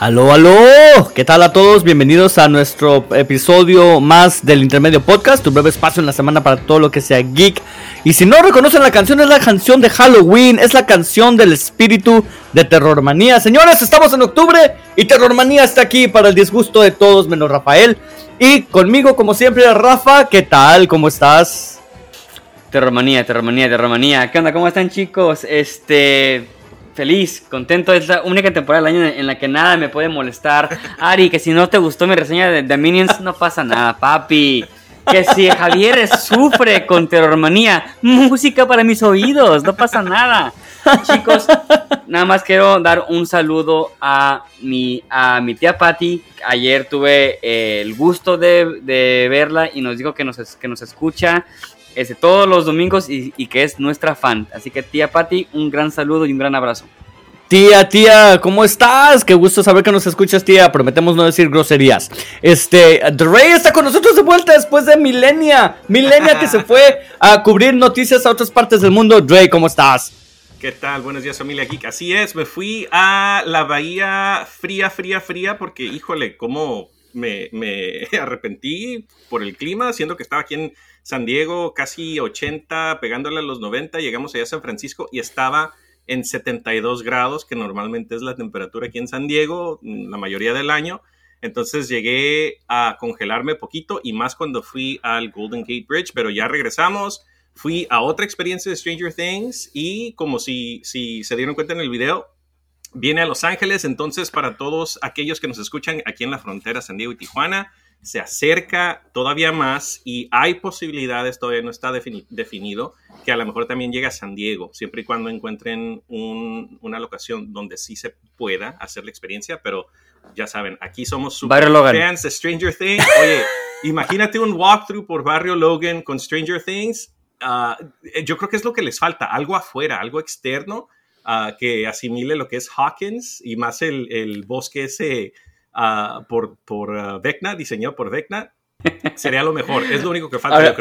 Aló, aló, ¿qué tal a todos? Bienvenidos a nuestro episodio más del Intermedio Podcast, tu breve espacio en la semana para todo lo que sea geek. Y si no reconocen la canción, es la canción de Halloween, es la canción del espíritu de Terrormanía. Señores, estamos en octubre y Terrormanía está aquí para el disgusto de todos menos Rafael. Y conmigo, como siempre, Rafa, ¿qué tal? ¿Cómo estás? Terrormanía, Terrormanía, Terrormanía. ¿Qué onda? ¿Cómo están chicos? Este feliz, contento. Es la única temporada del año en la que nada me puede molestar. Ari, que si no te gustó mi reseña de The Minions, no pasa nada, papi. Que si Javier sufre con terrormanía, música para mis oídos, no pasa nada. Chicos, nada más quiero dar un saludo a mi, a mi tía Patty. Ayer tuve eh, el gusto de, de, verla y nos dijo que nos, que nos escucha este, todos los domingos y, que es nuestra fan. Así que tía Patty, un gran saludo y un gran abrazo. Tía, tía, ¿cómo estás? Qué gusto saber que nos escuchas, tía. Prometemos no decir groserías. Este, Rey está con nosotros de vuelta después de Milenia. Milenia que se fue a cubrir noticias a otras partes del mundo. Dre, ¿cómo estás? ¿Qué tal? Buenos días, familia Geek. Así es, me fui a la bahía fría, fría, fría, porque, híjole, cómo me, me arrepentí por el clima, siendo que estaba aquí en San Diego casi 80, pegándole a los 90, llegamos allá a San Francisco y estaba en 72 grados, que normalmente es la temperatura aquí en San Diego la mayoría del año. Entonces llegué a congelarme poquito y más cuando fui al Golden Gate Bridge, pero ya regresamos. Fui a otra experiencia de Stranger Things y como si, si se dieron cuenta en el video, viene a Los Ángeles. Entonces para todos aquellos que nos escuchan aquí en la frontera San Diego y Tijuana, se acerca todavía más y hay posibilidades, todavía no está definido, que a lo mejor también llegue a San Diego, siempre y cuando encuentren una locación donde sí se pueda hacer la experiencia, pero ya saben, aquí somos super fans de Stranger Things. Oye, imagínate un walkthrough por Barrio Logan con Stranger Things. Ah, yo creo que es lo que les falta, algo afuera, algo externo ah, que asimile lo que es Hawkins y más el, el bosque ese por, por uh, Vecna, diseñado por Vecna, sería lo mejor. Es lo único que falta,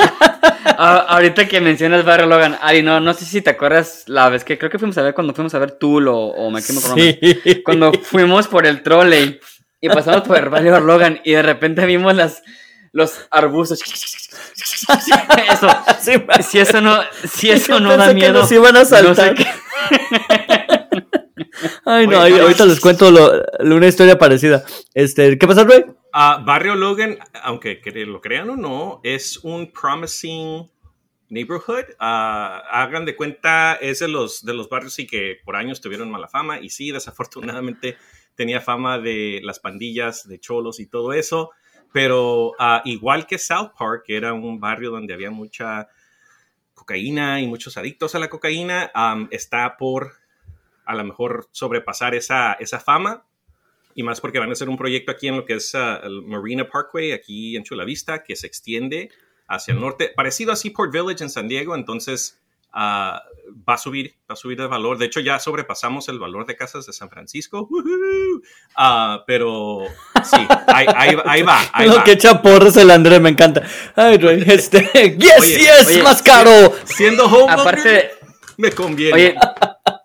Ahorita que mencionas Barrio Logan, Ari, no, no sé si te acuerdas la vez que creo que fuimos a ver cuando fuimos a ver Tool o, o me quemo con Cuando fuimos por el trolley y pasamos por el Barrio Logan y de repente vimos las, los arbustos. Eso, si eso no, si eso no da miedo. Que iban a saltar. Ay, no, ahorita les cuento una historia parecida. Este, ¿Qué pasa, Rey? Uh, Barrio Logan, aunque lo crean o no, es un promising neighborhood. Uh, hagan de cuenta, es de los, de los barrios sí que por años tuvieron mala fama y sí, desafortunadamente tenía fama de las pandillas, de cholos y todo eso. Pero uh, igual que South Park, que era un barrio donde había mucha cocaína y muchos adictos a la cocaína, um, está por a lo mejor sobrepasar esa, esa fama. Y más porque van a hacer un proyecto aquí en lo que es uh, el Marina Parkway, aquí en Chula Vista, que se extiende hacia el norte, parecido a Seaport Village en San Diego. Entonces, uh, va a subir, va a subir de valor. De hecho, ya sobrepasamos el valor de casas de San Francisco. Uh, pero sí, ahí, ahí, va. Ahí Lo que echa porras el André, me encanta. Ay, este, yes, yes, más caro. Siendo home, aparte, me conviene. Oye,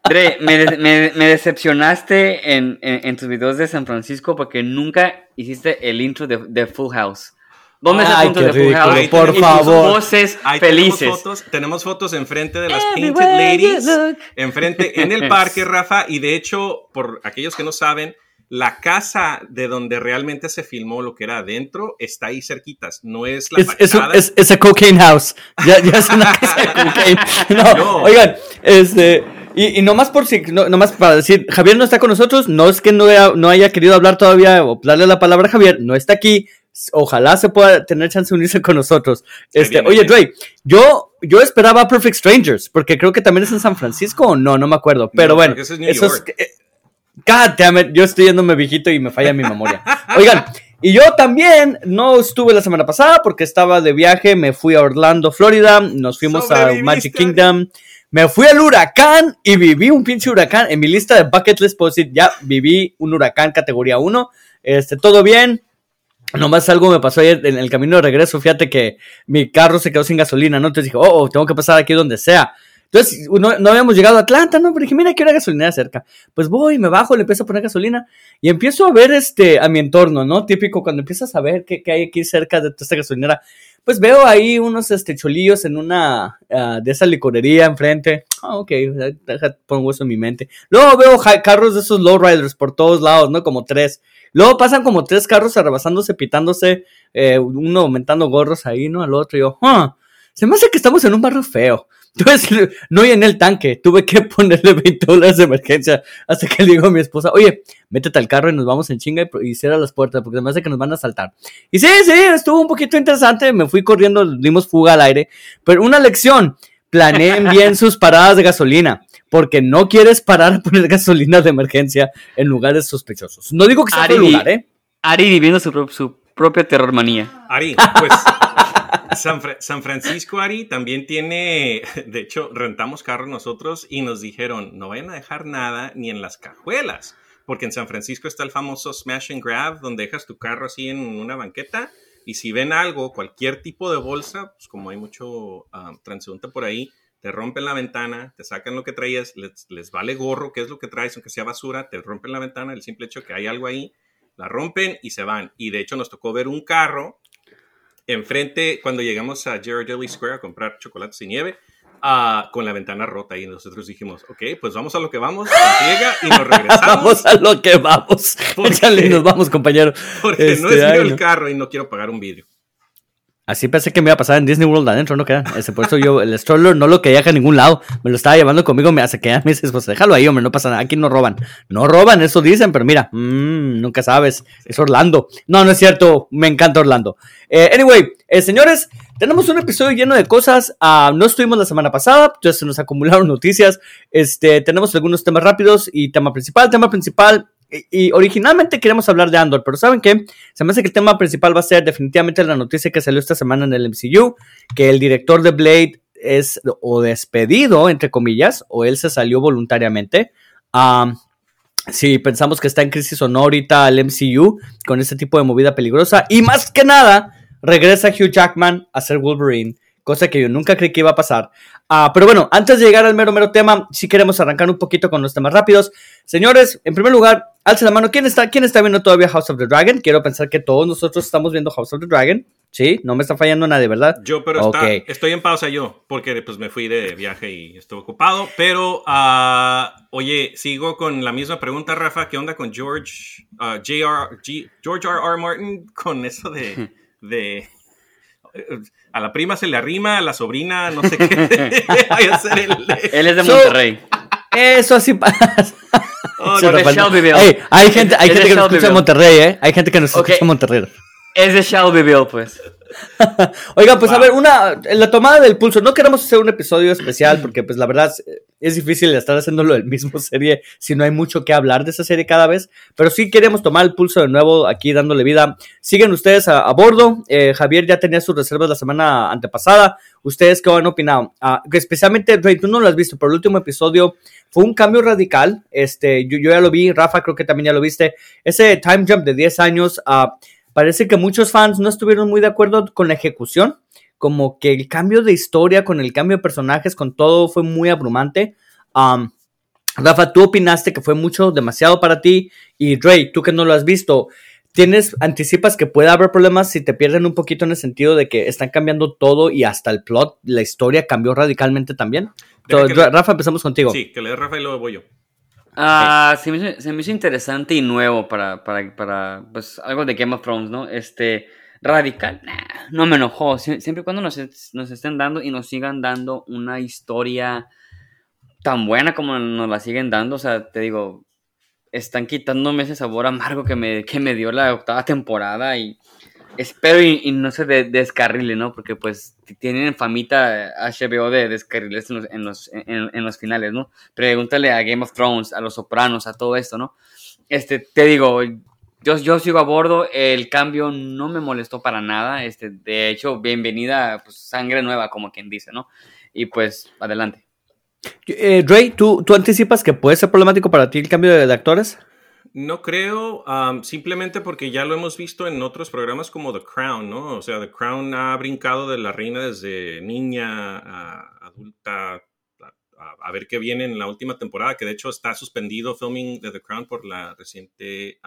Dre, me, decepcionaste en, en, tus videos de San Francisco porque nunca hiciste el intro de, Full House. ¿Dónde está el intro de Full House? Por favor. voces felices. Tenemos fotos, tenemos fotos enfrente de las Painted Ladies, enfrente en el parque, Rafa, y de hecho, por aquellos que no saben, la casa de donde realmente se filmó lo que era adentro está ahí cerquitas, no es la es, Es, a cocaine house, ya, es una casa de cocaine. no. oigan, este... Y, y nomás por si, no, nomás para decir, Javier no está con nosotros, no es que no haya, no haya querido hablar todavía o darle la palabra a Javier, no está aquí. Ojalá se pueda tener chance de unirse con nosotros. Este, oye, Dre, yo, yo esperaba Perfect Strangers, porque creo que también es en San Francisco o no, no me acuerdo. Pero bueno, eso es. Eh, God damn it, yo estoy yéndome viejito y me falla mi memoria. Oigan, y yo también no estuve la semana pasada porque estaba de viaje, me fui a Orlando, Florida, nos fuimos a Magic Kingdom. Me fui al huracán y viví un pinche huracán. En mi lista de bucket list puedo decir, ya viví un huracán categoría 1. Este, todo bien. Nomás algo me pasó ayer en el camino de regreso. Fíjate que mi carro se quedó sin gasolina, ¿no? Entonces dije, oh, oh tengo que pasar aquí donde sea. Entonces, no, no, habíamos llegado a Atlanta, ¿no? Pero dije, mira, que una gasolinera cerca. Pues voy, me bajo, le empiezo a poner gasolina y empiezo a ver este, a mi entorno, ¿no? Típico, cuando empiezas a ver qué, qué hay aquí cerca de esta gasolinera, pues veo ahí unos este, cholillos en una uh, de esa licorería enfrente. Ah, ok, pongo eso en mi mente. Luego veo carros de esos lowriders por todos lados, ¿no? Como tres. Luego pasan como tres carros arrebasándose, pitándose, eh, uno aumentando gorros ahí, ¿no? Al otro. Y yo, ah, se me hace que estamos en un barrio feo. Entonces, no llené el tanque, tuve que ponerle 20 dólares de emergencia hasta que le digo a mi esposa, oye, métete al carro y nos vamos en chinga y, cierra las puertas porque me hace que nos van a saltar. Y sí, sí, estuvo un poquito interesante, me fui corriendo, dimos fuga al aire, pero una lección, planeen bien sus paradas de gasolina, porque no quieres parar a poner gasolina de emergencia en lugares sospechosos. No digo que sea Ari, lugar, ¿eh? Ari viviendo su, su propia terrormanía. Ari, pues... San, Francisco, Ari, también tiene, de hecho, rentamos carro nosotros y nos dijeron, no vayan a dejar nada ni en las cajuelas, porque en San Francisco está el famoso smash and grab, donde dejas tu carro así en una banqueta y si ven algo, cualquier tipo de bolsa, pues como hay mucho ah, transeúnte por ahí, te rompen la ventana, te sacan lo que traías, les, les, vale gorro, qué es lo que traes, aunque sea basura, te rompen la ventana, el simple hecho que hay algo ahí, la rompen y se van. Y de hecho nos tocó ver un carro enfrente, cuando llegamos a Ghirardelli Square a comprar chocolates y nieve, uh, con la ventana rota y nosotros dijimos, ok, pues vamos a lo que vamos, llega y nos regresamos. vamos a lo que vamos. Échale, nos vamos, compañero. Porque no es este, mío el carro y no quiero pagar un vidrio. Así pensé que me iba a pasar en Disney World adentro, ¿no queda? Ese, por eso yo, el stroller no lo quería dejar a ningún lado. Me lo estaba llevando conmigo, me hace que me dices, pues déjalo ahí, hombre, no pasa nada. Aquí no roban. No roban, eso dicen, pero mira, mmm, nunca sabes. Es Orlando. No, no es cierto. Me encanta Orlando. Eh, anyway, eh, señores, tenemos un episodio lleno de cosas. Uh, no estuvimos la semana pasada, entonces se nos acumularon noticias. Este, tenemos algunos temas rápidos y tema principal. Tema principal y, originalmente queríamos hablar de Andor, pero ¿saben qué? Se me hace que el tema principal va a ser definitivamente la noticia que salió esta semana en el MCU, que el director de Blade es o despedido, entre comillas, o él se salió voluntariamente. si pensamos que está en crisis o no ahorita el MCU con este tipo de movida peligrosa. Y más que nada, regresa Hugh Jackman a ser Wolverine cosa que yo nunca creí que iba a pasar. Ah, pero bueno, antes de llegar al mero mero tema, sí queremos arrancar un poquito con los temas rápidos. Señores, en primer lugar, alce la mano. ¿Quién está, ¿Quién está viendo todavía House of the Dragon? Quiero pensar que todos nosotros estamos viendo House of the Dragon. Sí, no me está fallando nadie, ¿verdad? Yo, pero estoy en pausa yo, porque pues me fui de viaje y estuve ocupado. Pero, uh, oye, sigo con la misma pregunta, Rafa. ¿Qué onda con George, uh, George R. R. Martin con eso de, de a la prima se le arrima, a la sobrina no sé qué. Él es de Monterrey. eso así pasa. Oh, hay gente, hay gente que nos escucha en Monterrey, ¿eh? Hay gente que nos escucha en Monterrey. Es de Shelbyville, pues. Oiga, pues a ver, una, la tomada del pulso. No queremos hacer un episodio especial porque, pues la verdad, es difícil estar haciéndolo el mismo serie si no hay mucho que hablar de esa serie cada vez. Pero sí queremos tomar el pulso de nuevo aquí dándole vida. Siguen ustedes a, bordo. Eh, Javier ya tenía sus reservas la semana antepasada. ¿Ustedes qué han opinado? Ah, especialmente, Rey, tú no lo has visto, pero el último episodio fue un cambio radical. Este, yo, ya lo vi, Rafa creo que también ya lo viste. Ese time jump de 10 años. a parece que muchos fans no estuvieron muy de acuerdo con la ejecución, como que el cambio de historia, con el cambio de personajes, con todo fue muy abrumante. Rafa, tú opinaste que fue mucho, demasiado para ti, y Ray, tú que no lo has visto, ¿tienes, anticipas que puede haber problemas si te pierden un poquito en el sentido de que están cambiando todo y hasta el plot, la historia cambió radicalmente también? Rafa, empezamos contigo. Sí, que le dé Rafa y luego voy yo. Ah, se, me, se, me, hizo interesante y nuevo para, para, para, pues, algo de Game of Thrones, ¿no? Este, radical, no me enojó. siempre y cuando nos, nos, estén dando y nos sigan dando una historia tan buena como nos la siguen dando, o sea, te digo, están quitándome ese sabor amargo que me, que me dio la octava temporada y espero y, no se descarrile, ¿no? Porque pues tienen famita HBO de descarriles en los, en, los, finales, ¿no? Pregúntale a Game of Thrones, a Los Sopranos, a todo esto, ¿no? Este, te digo, yo, yo sigo a bordo, el cambio no me molestó para nada, este, de hecho, bienvenida, pues, sangre nueva, como quien dice, ¿no? Y pues, adelante. Eh, Ray, ¿tú, ¿tú anticipas que puede ser problemático para ti el cambio de actores? No creo, simplemente porque ya lo hemos visto en otros programas como The Crown, ¿no? O sea, The Crown ha brincado de la reina desde niña a adulta, a, ver qué viene en la última temporada, que de hecho está suspendido filming de The Crown por la reciente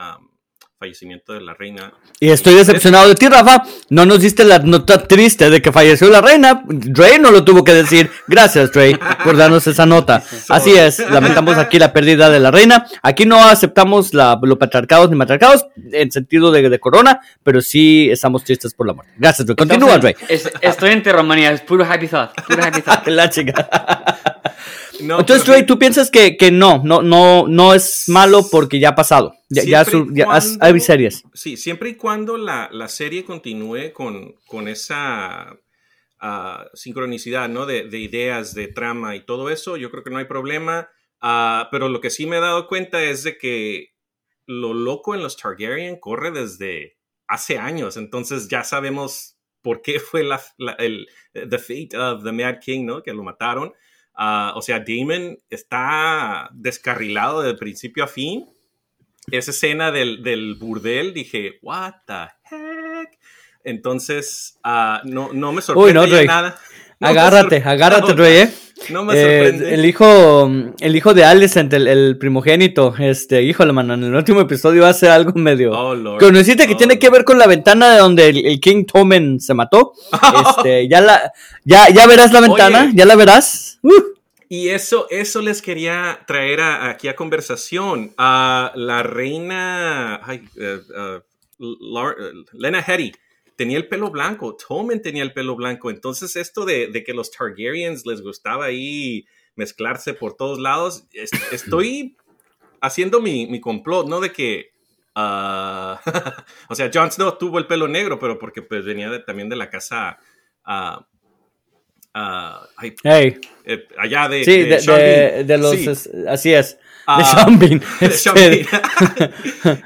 fallecimiento de la reina. Y estoy decepcionado de ti, Rafa. No nos diste la nota triste de que falleció la reina. Dre no lo tuvo que decir. Gracias, Dre, por darnos esa nota. Así es, lamentamos aquí la pérdida de la reina. Aquí no aceptamos la, los patriarcados ni matriarcados en sentido de, de, corona, pero sí estamos tristes por la muerte. Gracias, Dre. Continúa, Dre. estoy en Romanía, es puro happy thought. Puro happy thought. la chica. Entonces, Dre, tú piensas que, que, no, no, no, no es malo porque ya ha pasado. Ya, ya, hay series. Sí, siempre y cuando la, la serie continúe con, con esa ah, sincronicidad, ¿no? De, de, ideas, de trama y todo eso, yo creo que no hay problema. Uh, pero lo que sí me he dado cuenta es de que lo loco en los Targaryen corre desde hace años, entonces ya sabemos por qué fue la, la el the fate of the Mad King, ¿no? Que lo mataron. Ah, o sea, Damon está descarrilado de principio a fin. Esa escena del, del burdel, dije, what the heck. Entonces, uh, no, no me sorprende nada. agárrate, agárrate, no, ¿eh? No me sorprende. el hijo, el hijo de Alicent, el, el, primogénito, este, híjole, mano, en el último episodio hace algo medio. Oh. Conociste que tiene oh. que ver con la ventana de donde el, King Tomen se mató. este, ya la, ya, ya verás la ventana, ya la verás. Uh. Y eso, eso les quería traer aquí a conversación. A la reina eh, eh, Lena Headey tenía el pelo blanco, Tomen tenía el pelo blanco. Entonces, esto de, que los Targaryens les gustaba ahí mezclarse por todos lados, estoy haciendo mi, complot, ¿no? De que. Ah, o sea, Jon Snow tuvo el pelo negro, pero porque pues venía también de la casa. Uh, hey. Eh, allá de, sí, de, los así es de Sean Bean. Este,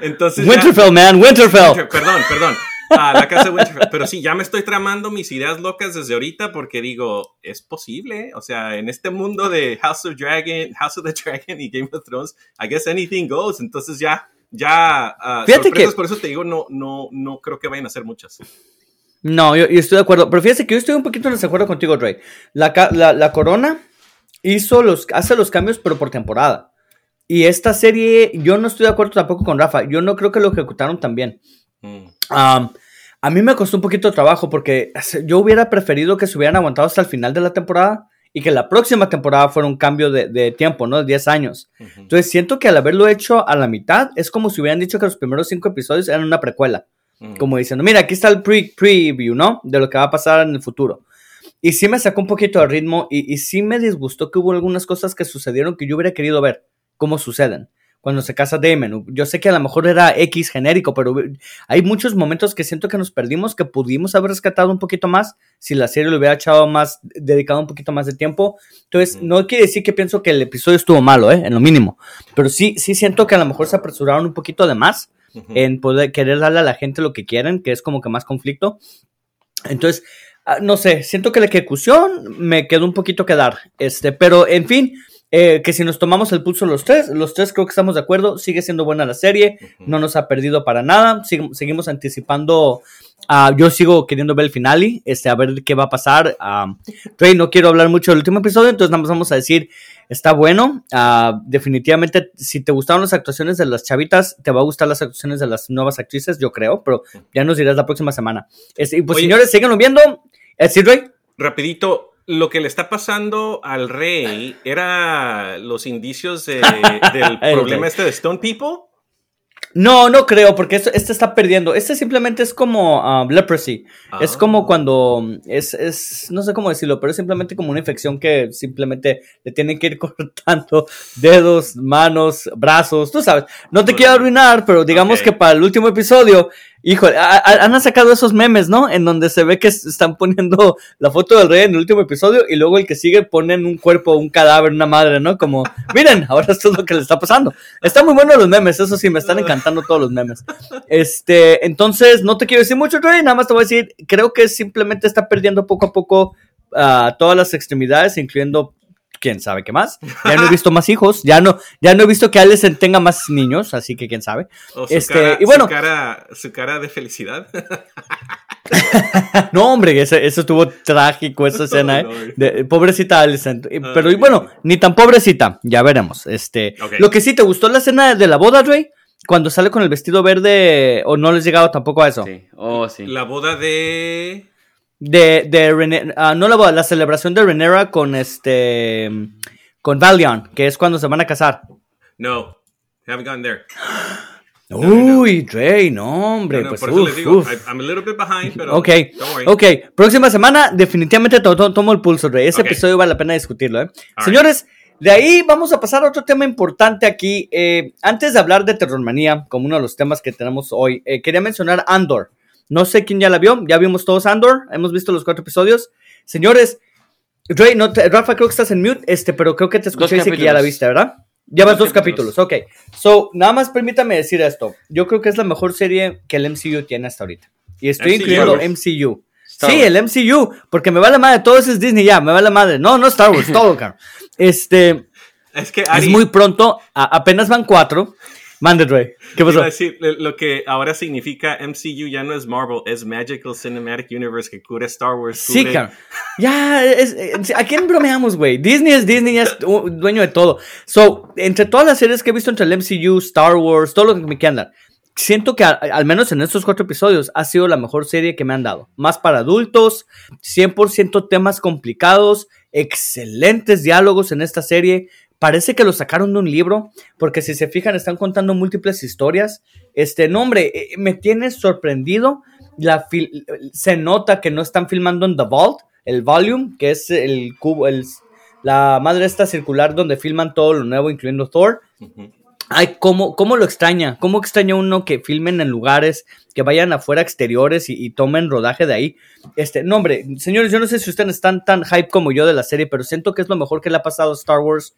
Entonces Winterfell man Winterfell. Perdón perdón. A la casa de Winterfell. Pero sí ya me estoy tramando mis ideas locas desde ahorita porque digo es posible o sea en este mundo de House of Dragon House of the Dragon y Game of Thrones I guess anything goes. Entonces ya ya uh, Fíjate que por eso te digo no no no creo que vayan a ser muchas no, yo, estoy de acuerdo. Pero fíjate que yo estoy un poquito en desacuerdo contigo, Dre. La, la, Corona hizo los, hace los cambios, pero por temporada. Y esta serie, yo no estoy de acuerdo tampoco con Rafa. Yo no creo que lo ejecutaron tan bien. Mm. a mí me costó un poquito de trabajo porque yo hubiera preferido que se hubieran aguantado hasta el final de la temporada y que la próxima temporada fuera un cambio de, tiempo, ¿no? De 10 años. Entonces siento que al haberlo hecho a la mitad, es como si hubieran dicho que los primeros cinco episodios eran una precuela. Como diciendo, mira, aquí está el pre preview, ¿no? De lo que va a pasar en el futuro. Y sí me sacó un poquito de ritmo y, y sí me disgustó que hubo algunas cosas que sucedieron que yo hubiera querido ver cómo suceden cuando se casa Damon. Yo sé que a lo mejor era X genérico, pero hay muchos momentos que siento que nos perdimos, que pudimos haber rescatado un poquito más si la serie le hubiera echado más, dedicado un poquito más de tiempo. Entonces, no quiere decir que pienso que el episodio estuvo malo, ¿eh? En lo mínimo. Pero sí, sí siento que a lo mejor se apresuraron un poquito de más en poder querer darle a la gente lo que quieren, que es como que más conflicto. Entonces, ah, no sé, siento que la ejecución me quedó un poquito que dar, este, pero en fin, eh, que si nos tomamos el pulso los tres, los tres creo que estamos de acuerdo, sigue siendo buena la serie, no nos ha perdido para nada, seguimos anticipando, uh, yo sigo queriendo ver el finale, este, a ver qué va a pasar. Uh, Rey, no quiero hablar mucho del último episodio, entonces nada más vamos a decir está bueno. Ah, definitivamente, si te gustaron las actuaciones de las chavitas, te va a gustar las actuaciones de las nuevas actrices, yo creo, pero ya nos dirás la próxima semana. Este, pues, señores, síganlo viendo. ¿Sí, Rey? Rapidito, lo que le está pasando al rey era los indicios del problema este de Stone People. No, no creo, porque este está perdiendo. Este simplemente es como um, leprosy. Es como ah. cuando es, es, no sé cómo decirlo, pero es simplemente como una infección que simplemente le tienen que ir cortando dedos, manos, brazos, tú sabes. No te quiero arruinar, pero digamos que para el último episodio Híjole, han sacado esos memes, ¿no? En donde se ve que están poniendo la foto del rey en el último episodio y luego el que sigue ponen un cuerpo, un cadáver, una madre, ¿no? Como, miren, ahora esto es lo que le está pasando. Están muy buenos los memes, eso sí, me están encantando todos los memes. Este, entonces, no te quiero decir mucho, Rey, nada más te voy a decir, creo que simplemente está perdiendo poco a poco uh, todas las extremidades, incluyendo quién sabe qué más. Ya no he visto más hijos, ya no, ya no he visto que Alison tenga más niños, así que quién sabe. este, y bueno, su cara, su cara de felicidad. no, hombre, eso, eso estuvo trágico, esa escena. ¿eh? De- pobrecita Alicent. Y- Pero y bueno, ni tan pobrecita, ya veremos. Este. Lo que sí, ¿te gustó la escena de la boda, Dre? Cuando sale con el vestido verde, o no les llegado tampoco a eso. Sí, oh, sí. La boda de. De, de Rene- ah, no la la celebración de Renera con este, con Valiant, que es cuando se van a casar. No, haven't gone there. Uy, Dre, no, hombre, No, no, pues por eso uf, les digo. I- I'm a little bit behind, pero. Ok, Don't worry. ok. Próxima semana, definitivamente to- to- tomo el pulso, Rey. Ese Ok. episodio vale la pena discutirlo, ¿eh? All Señores, de ahí vamos a pasar a otro tema importante aquí. Eh, antes de hablar de Terrormanía, como uno de los temas que tenemos hoy, eh, quería mencionar Andor. No sé quién ya la vio, ya vimos todos Andor, hemos visto los cuatro episodios. Señores, Rey, no te- Rafa, creo que estás en mute, este, pero creo que te escuché y dice que ya la viste, ¿verdad? Llevas dos Dos capítulos, capítulos. ok. So, nada más permítame decir esto. Yo creo que es la mejor serie que el MCU tiene hasta ahorita. Y estoy MCU. incluyendo MCU. Star sí, Wars. el MCU, porque me va la madre, todo eso es Disney ya, me va la madre. No, no Star Wars, todo, cabrón. Este, Es que es Ari, muy pronto, a- apenas van cuatro. Mande, Dre. ¿Qué iba pasó? a decir, lo que ahora significa MCU ya no es Marvel, es Magical Cinematic Universe que cubre Star Wars. Sí, cubre- cabrón. Ya, es- es- ¿a quién bromeamos, güey? Disney es Disney, ya es du- dueño de todo. So, entre todas las series que he visto entre el MCU, Star Wars, todo lo que me quieran dar, siento que a- al menos en estos cuatro episodios ha sido la mejor serie que me han dado. Más para adultos, 100% temas complicados, excelentes diálogos en esta serie. Parece que lo sacaron de un libro, porque si se fijan, están contando múltiples historias. Este nombre eh, me tiene sorprendido. La se nota que no están filmando en The Vault, el volume, que es el cubo, el, la madre esta circular donde filman todo lo nuevo, incluyendo Thor. Ujú. Ay, ¿cómo, cómo lo extraña? ¿Cómo extraña uno que filmen en lugares, que vayan afuera exteriores y, y tomen rodaje de ahí? Este, no, hombre, señores, yo no sé si ustedes están tan hype como yo de la serie, pero siento que es lo mejor que le ha pasado a Star Wars.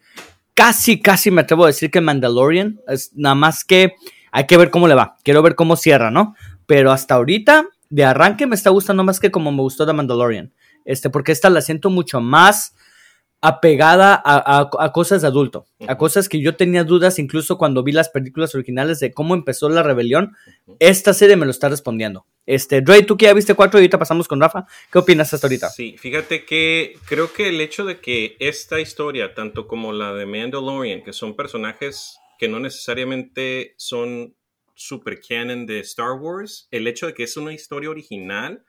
Casi, casi me atrevo a decir que Mandalorian. Es nada más que hay que ver cómo le va. Quiero ver cómo cierra, ¿no? Pero hasta ahorita, de arranque, me está gustando más que como me gustó de Mandalorian. Este, porque esta la siento mucho más apegada a, a- a cosas de adulto, a cosas que yo tenía dudas incluso cuando vi las películas originales de cómo empezó la rebelión. Esta serie me lo está respondiendo. Este, Dre, tú que ya viste cuatro y ahorita pasamos con Rafa, ¿qué opinas hasta ahorita? Sí, fíjate que creo que el hecho de que esta historia, tanto como la de Mandalorian, que son personajes que no necesariamente son super canon de Star Wars, el hecho de que es una historia original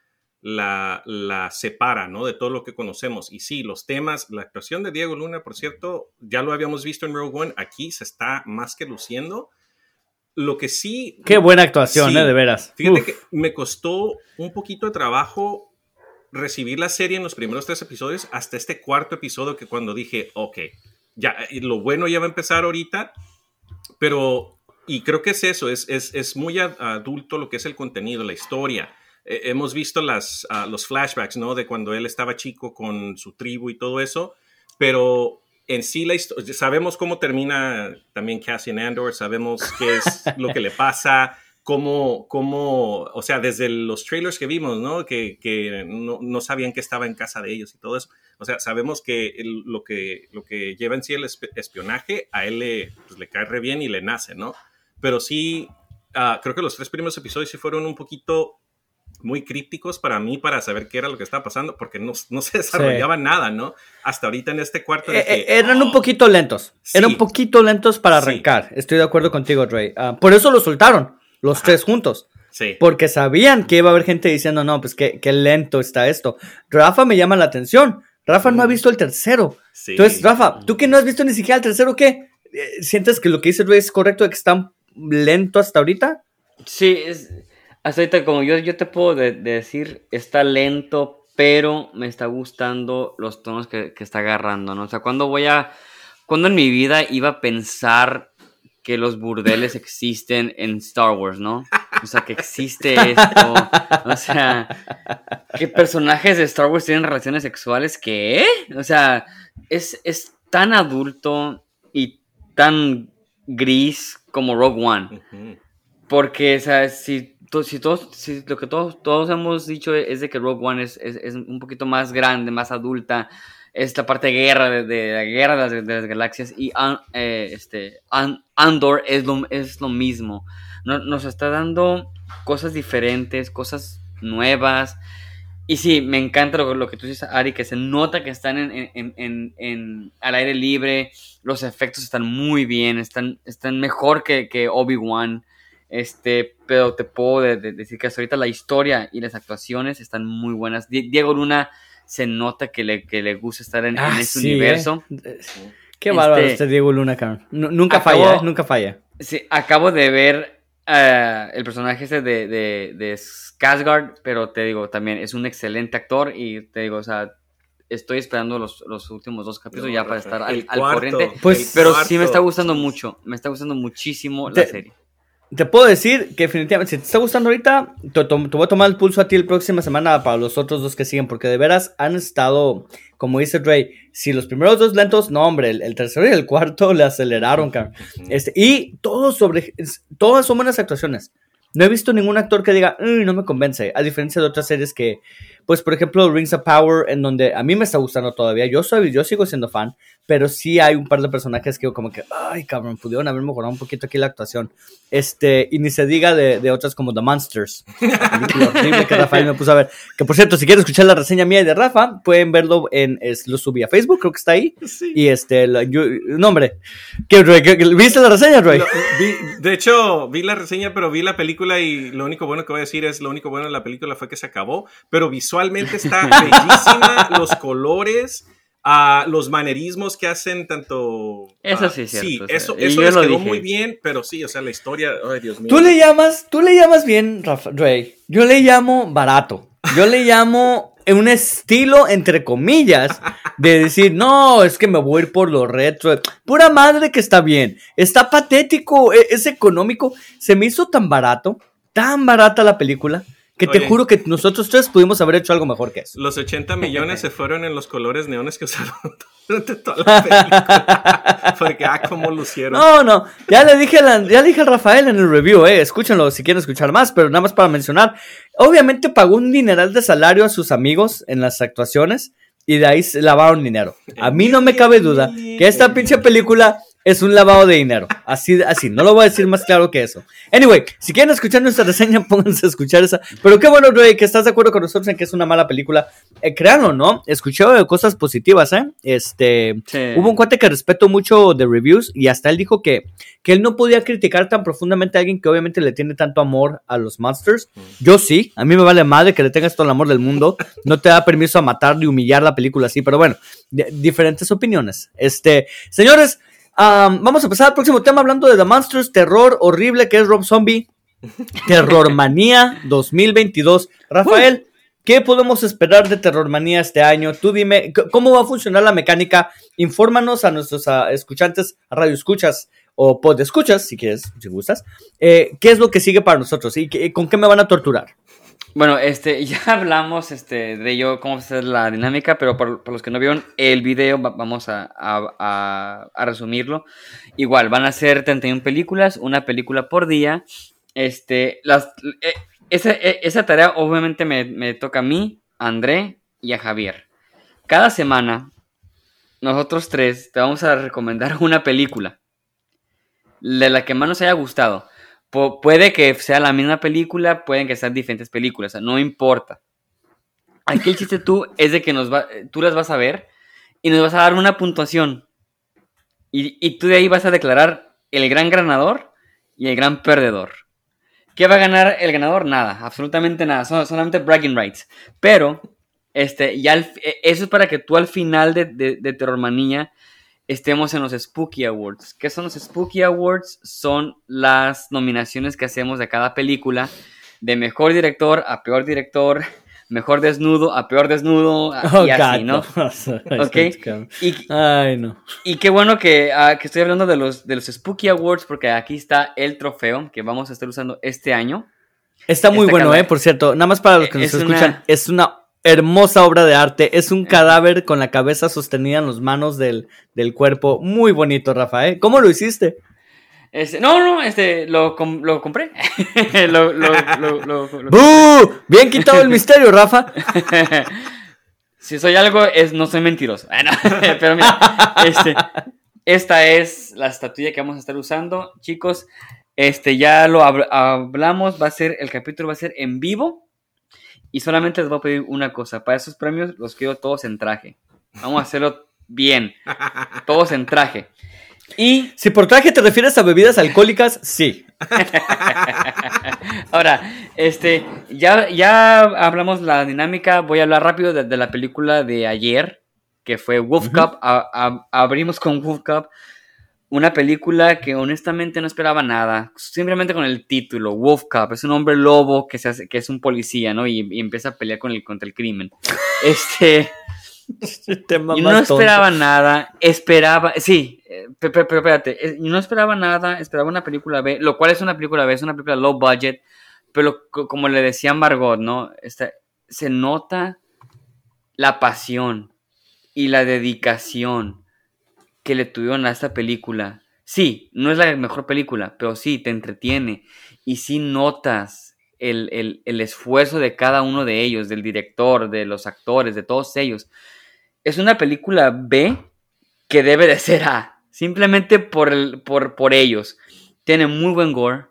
la, la separa, ¿no? De todo lo que conocemos. Y sí, los temas, la actuación de Diego Luna, por cierto, ya lo habíamos visto en Rogue One, aquí se está más que luciendo. Lo que sí... Qué buena actuación, Sí. eh, de veras. Fíjate Uf. que me costó un poquito de trabajo recibir la serie en los primeros tres episodios hasta este cuarto episodio que cuando dije, ok, ya, lo bueno ya va a empezar ahorita, pero, y creo que es eso, es, es, es muy ad- adulto lo que es el contenido, la historia. Eh, hemos visto las, ah, los flashbacks, ¿no? De cuando él estaba chico con su tribu y todo eso, pero en sí la historia, sabemos cómo termina también Cassian Andor, sabemos qué es lo que le pasa, cómo, cómo, o sea, desde los trailers que vimos, ¿no? Que, que no, no sabían que estaba en casa de ellos y todo eso. O sea, sabemos que el- lo que, lo que lleva en sí el esp- espionaje, a él le, pues, le cae re bien y le nace, ¿no? Pero sí, ah, creo que los tres primeros episodios sí fueron un poquito muy crípticos para mí para saber qué era lo que estaba pasando, porque no, no se desarrollaba nada, ¿no? Hasta ahorita en este cuarto. de Eh, que, eh, eran un oh, poquito lentos. Sí. Eran un poquito lentos para Sí. arrancar. Estoy de acuerdo contigo, Dre. Ah, por eso lo soltaron, los tres juntos. Sí. Porque sabían que iba a haber gente diciendo, no, pues qué, qué lento está esto. Rafa me llama la atención. Rafa no ha visto el tercero. sí. Entonces, Rafa, tú que no has visto ni siquiera el tercero, ¿qué? Eh, ¿Sientes que lo que dice Dre es correcto de que está lento hasta ahorita? Sí, es, hasta ahorita como yo, yo te puedo de- de decir, está lento, pero me está gustando los tonos que, que está agarrando, ¿no? O sea, cuando voy a, cuando en mi vida iba a pensar que los burdeles existen en Star Wars, ¿no? O sea, que existe esto, o sea, que personajes de Star Wars tienen relaciones sexuales, ¿qué? O sea, es, es tan adulto y tan gris como Rogue One. Porque, o sea, si, si todos, si lo que todos, todos hemos dicho es de que Rogue One es, es, un poquito más grande, más adulta, es la parte de guerra, de, la guerra de las, galaxias, y eh, este, An- Andor es lo, es lo mismo. No- nos está dando cosas diferentes, cosas nuevas. Y sí, me encanta lo, que tú dices, Ari, que se nota que están en, al aire libre, los efectos están muy bien, están, están mejor que, que Obi-Wan. Este, pero te puedo decir que hasta ahorita la historia y las actuaciones están muy buenas. Diego Luna se nota que le, que le gusta estar en, ah, ese universo. Eh, qué bárbaro este, este Diego Luna, Nunca falla, ¿eh? nunca falla. Sí, acabo de ver uh, el personaje ese de, de, de Skarsgård, pero te digo, también es un excelente actor y te digo, o sea, estoy esperando los, los últimos dos capítulos ya para estar al, corriente. Pues, pero sí me está gustando mucho, me está gustando muchísimo la serie. Te puedo decir que definitivamente, si te está gustando ahorita, te, voy a tomar el pulso a ti la próxima semana para los otros dos que siguen, porque de veras han estado, como dice Dre, si los primeros dos lentos, no hombre, el, tercero y el cuarto le aceleraron, Este, y todos sobre, todas son buenas actuaciones. No he visto ningún actor que diga, no me convence, a diferencia de otras series que, pues por ejemplo, Rings of Power, en donde a mí me está gustando todavía, yo soy, yo sigo siendo fan, pero sí hay un par de personajes que como que, ay cabrón, pudieron haber mejorado un poquito aquí la actuación. Este, y ni se diga de, de otras como The Monsters, horrible que Rafael me puso a ver. Que por cierto, si quieren escuchar la reseña mía y de Rafa, pueden verlo en, es, lo subí a Facebook, creo que está ahí. Y este, yo, no hombre, ¿Qué, ¿viste la reseña, Roy? de hecho, vi la reseña, pero vi la película y lo único bueno que voy a decir es, lo único bueno de la película fue que se acabó, pero visualmente está bellísima, los colores a los manerismos que hacen tanto... Eso sí, sí, eso, eso les quedó muy bien, pero sí, o sea, la historia, ay Dios mío. Tú le llamas, tú le llamas bien, Rafa, Ray. Yo le llamo barato. Yo le llamo un estilo, entre comillas, de decir, no, es que me voy a ir por lo retro. Pura madre que está bien. Está patético, e, es económico. Se me hizo tan barato, tan barata la película que te juro que nosotros tres pudimos haber hecho algo mejor que eso. Los 80 millones se fueron en los colores neones que usaron durante toda la película. Porque, ah, cómo lucieron. No, no. Ya le dije, ya dije a Rafael en el review, eh. Escúchenlo si quieren escuchar más, pero nada más para mencionar. Obviamente pagó un dineral de salario a sus amigos en las actuaciones y de ahí se lavaron dinero. A mí no me cabe duda que esta pinche película es un lavado de dinero. Así, así, no lo voy a decir más claro que eso. Anyway, si quieren escuchar nuestra reseña, pónganse a escuchar esa. Pero qué bueno, Rey, que estás de acuerdo con nosotros en que es una mala película. Eh, créanlo, ¿no? Escuché cosas positivas, ¿eh? Este, hubo un cuate que respeto mucho de reviews y hasta él dijo que, que él no podía criticar tan profundamente a alguien que obviamente le tiene tanto amor a los Monsters. Mm. Yo sí, a mí me vale madre que le tengas todo el amor del mundo. No te da permiso a matar ni humillar la película así, pero bueno, diferentes opiniones. Este, señores, vamos a pasar al próximo tema hablando de The Monsters, terror horrible que es Rob Zombie. Terrormanía 2022. Rafael, ¿qué podemos esperar de Terrormanía este año? Tú dime, ¿cómo va a funcionar la mecánica? Infórmanos a nuestros escuchantes, a radio escuchas o pod escuchas, si quieres, si gustas. Eh, ¿Qué es lo que sigue para nosotros y con qué me van a torturar? Bueno, este, ya hablamos este, de ello, cómo a ser la dinámica, pero por, los que no vieron el video, vamos a, a, resumirlo. Igual, van a ser 31 películas, una película por día. Este, las, eh, esa, e, esa, tarea obviamente me, me toca a mí, a André y a Javier. Cada semana, nosotros tres te vamos a recomendar una película de la que más nos haya gustado puede que sea la misma película, pueden que sean diferentes películas, no importa. Aquí el chiste tú es de que nos va, tú las vas a ver y nos vas a dar una puntuación. Y, tú de ahí vas a declarar el gran ganador y el gran perdedor. ¿Qué va a ganar el ganador? Nada, absolutamente nada, son, solamente bragging rights. Pero, este, ya e, eso es para que tú al final de, de, de estemos en los Spooky Awards. ¿Qué son los Spooky Awards? Son las nominaciones que hacemos de cada película, de mejor director a peor director, mejor desnudo a peor desnudo, y oh, así, ¿no? ok. Y, Ay, no. Y qué bueno que, ah, que, estoy hablando de los, de los Spooky Awards, porque aquí está el trofeo que vamos a estar usando este año. Está muy bueno, ¿eh? Por cierto, nada más para los que nos escuchan, es una hermosa obra de arte. Es un cadáver con la cabeza sostenida en las manos del, cuerpo. Muy bonito, Rafael. ¿Cómo lo hiciste? Este, no, no, este, lo, lo compré. lo, Bien quitado el misterio, Rafa. si soy algo, es no soy mentiroso. Pero mira, este, esta es la estatuilla que vamos a estar usando. Chicos, este, ya lo hablamos, va a ser, el capítulo va a ser en vivo. Y solamente les voy a pedir una cosa. Para esos premios los quiero todos en traje. Vamos a hacerlo bien. Todos en traje. Y Si por traje te refieres a bebidas alcohólicas, sí. ahora, este, ya, ya hablamos la dinámica. Voy a hablar rápido de, de la película de ayer, que fue Wolf Cup. A- a- abrimos con Wolf Cup. Una película que honestamente no esperaba nada. Simplemente con el título, Wolf Cup. Es un hombre lobo que, se hace- que es un policía, ¿no? Y, y empieza a pelear con el, contra el crimen. Este. Te Y mamas no tonto. esperaba nada, esperaba, sí, eh, pe- pe- pero espérate, no esperaba nada, esperaba una película B, lo cual es una película B, es una película low budget, pero co- como le decía Margot, ¿no? Esta- se nota la pasión y la dedicación que le tuvieron a esta película. Sí, no es la mejor película, pero sí, te entretiene y sí notas el, el- el esfuerzo de cada uno de ellos, del director, de los actores, de todos ellos. Es una película B que debe de ser A, simplemente por, el- por, por ellos. Tiene muy buen gore,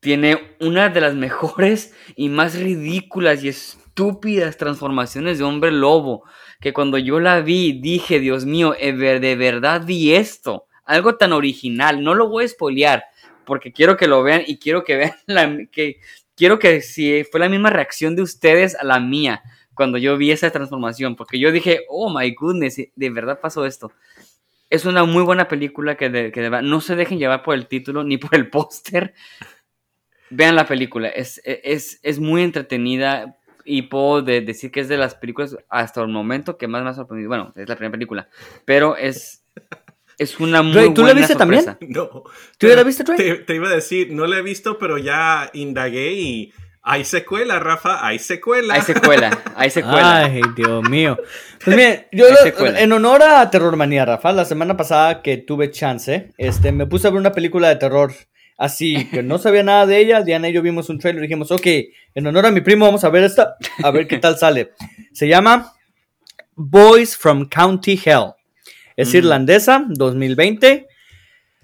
tiene una de las mejores y más ridículas y estúpidas transformaciones de hombre lobo. Que cuando yo la vi dije, Dios mío, de verdad vi esto. Algo tan original. No lo voy a spoilear porque quiero que lo vean y quiero que vean la, que quiero que si fue la misma reacción de ustedes a la mía cuando yo vi esa transformación, porque yo dije, oh my goodness, de verdad pasó esto. Es una muy buena película que, de- que no se dejen llevar por el título ni por el póster. Vean la película, es, es, es muy entretenida y puedo de- decir que es de las películas hasta el momento que más me ha sorprendido. Bueno, es la primera película, pero es, es una muy Ray, ¿tú la buena viste también? No. ¿Tú ya la viste, Trey? Te, te iba a decir, no la he visto, pero ya indagué y hay secuela, Rafa, hay secuela. Hay secuela, hay secuela. Ay, Dios mío. Pues mire, yo Hay lo- secuela. en honor a Terrormanía, Rafa, la semana pasada que tuve chance, este, me puse a ver una película de terror así, que no sabía nada de ella. Diana y yo vimos un trailer y dijimos, ok, en honor a mi primo vamos a ver esta, a ver qué tal sale. Se llama Boys from County Hell. Es Mm. irlandesa, 2020.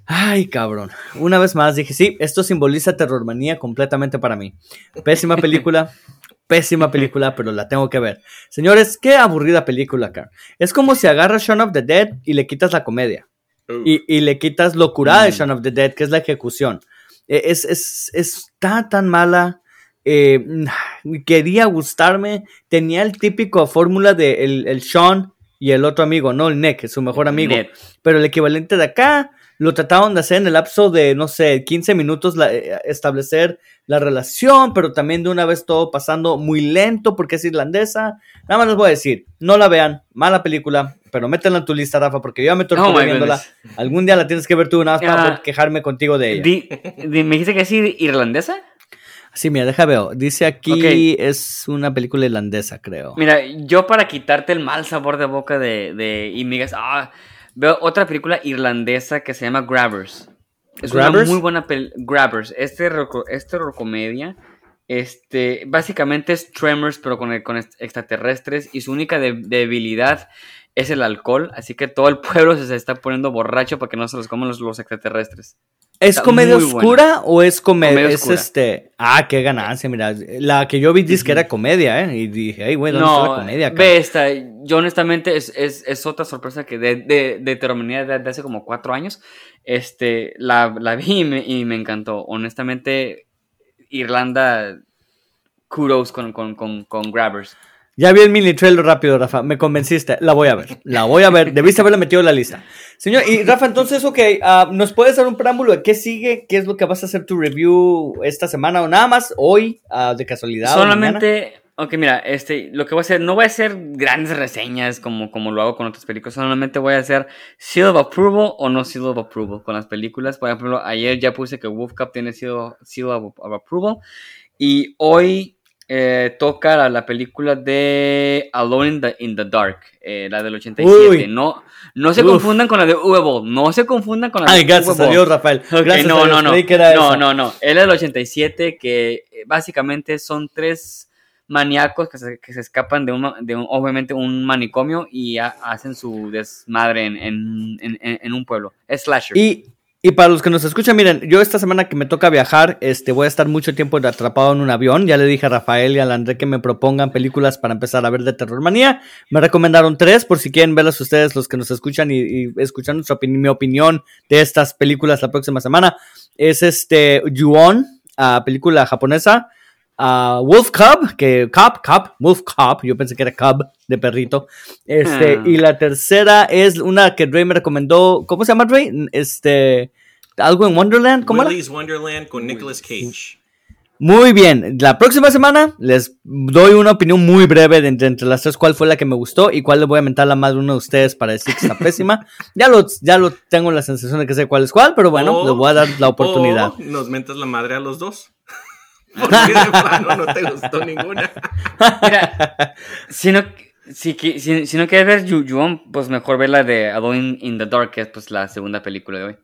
Ay, cabrón. Una vez más dije, sí, esto simboliza Terrormanía completamente para mí. Pésima película, pésima película, pero la tengo que ver. Señores, qué aburrida película, acá. Es como si agarras Shaun of the Dead y le quitas la comedia. Y, y le quitas locura de Mm. Shaun of the Dead, que es la ejecución. Eh, Es, es, está tan mala. eh, mm, quería gustarme. Tenía el típico fórmula de el, el Sean y el otro amigo, no el Nick, su mejor amigo. Pero el equivalente de acá lo trataron de hacer en el lapso de, no sé, 15 minutos, la- eh, establecer la relación, pero también de una vez todo pasando muy lento porque es irlandesa. Nada más les voy a decir, no la vean, mala película, pero métela en tu lista, Rafa, porque yo ya me torturé Oh viéndola. goodness. Algún día la tienes que ver tú, nada más para Ah. quejarme contigo de ella. Di- di- ¿Me dijiste que es ir- irlandesa? Sí, mira, deja veo. Dice aquí es una película irlandesa, creo. Mira, yo para quitarte el mal sabor de boca de, de y me digas, ah, veo otra película irlandesa que se llama Grabbers. Es ¿Grabbers? una muy buena película. Grabbers. Este roco- es terrorcomedia. Este, básicamente es Tremors, pero con, con est- extraterrestres. Y su única de- debilidad es el alcohol. Así que todo el pueblo se está poniendo borracho para que no se los coman los, los extraterrestres. ¿Es está comedia oscura o es comedia? Comedia es oscura. este. Ah, qué ganancia, mira. La que yo vi dice que era comedia, ¿eh? Y dije, ay, güey, ¿dónde está la No, comedia acá? ve esta. Yo honestamente es, es, es otra sorpresa que de, de, de, de hace como cuatro años. Este, la, la vi y me, y me encantó. Honestamente, Irlanda, kudos con, con, con, con Grabbers. Ya vi el mini trailer rápido, Rafa. Me convenciste. La voy a ver. La voy a ver. Debiste haberla metido en la lista. Señor, y Rafa, entonces, ok, ah, ¿nos puedes dar un preámbulo de qué sigue? ¿Qué es lo que vas a hacer tu review esta semana o nada más hoy, ah, de casualidad? Solamente, ok, mira, este, lo que voy a hacer, no voy a hacer grandes reseñas como, como lo hago con otras películas, solamente voy a hacer seal of approval o no seal of approval con las películas. Por ejemplo, ayer ya puse que Wolf Cup tiene seal, seal of, of approval y hoy eh, toca la, la película de Alone in the, in the Dark, eh, la del 87. Uy. No, no se Uf. confundan con la de Uwe no se confundan con la Ay, de gracias Uwe. Dios, Rafael. Gracias no, no, no. No, esa. no, no. Él es del 87, que eh, básicamente son tres maníacos que se, que se escapan de, un, de un- obviamente, un manicomio y ha- hacen su desmadre en, en, en- en- en un pueblo. Es slasher. Y, Y para los que nos escuchan, miren, yo esta semana que me toca viajar, este, voy a estar mucho tiempo atrapado en un avión. Ya le dije a Rafael y a André que me propongan películas para empezar a ver de terror manía. Me recomendaron tres, por si quieren verlas ustedes, los que nos escuchan y, y escuchan nuestra mi opinión de estas películas la próxima semana. Es este, Ju-On, uh, película japonesa. Uh, Wolf Cub, que Cub, Cub, Wolf Cub, yo pensé que era Cub de perrito. Este, Ah. y la tercera es una que Ray me recomendó. ¿Cómo se llama Ray? Este, algo en Wonderland, ¿cómo era? Willy's Wonderland con Nicolas Cage. Muy bien, la próxima semana les doy una opinión muy breve de entre, entre las tres cuál fue la que me gustó y cuál le voy a mentar a más de uno de ustedes para decir que está pésima. Ya lo, ya lo tengo la sensación de que sé cuál es cuál, pero bueno, O- les voy a dar la oportunidad. Nos mentas la madre a los dos. Porque de plano no te gustó ninguna. Mira, si no, si, si, si no quieres ver Yu- Ju-On, pues mejor ver la de Alone in the Dark, que es pues la segunda película de hoy.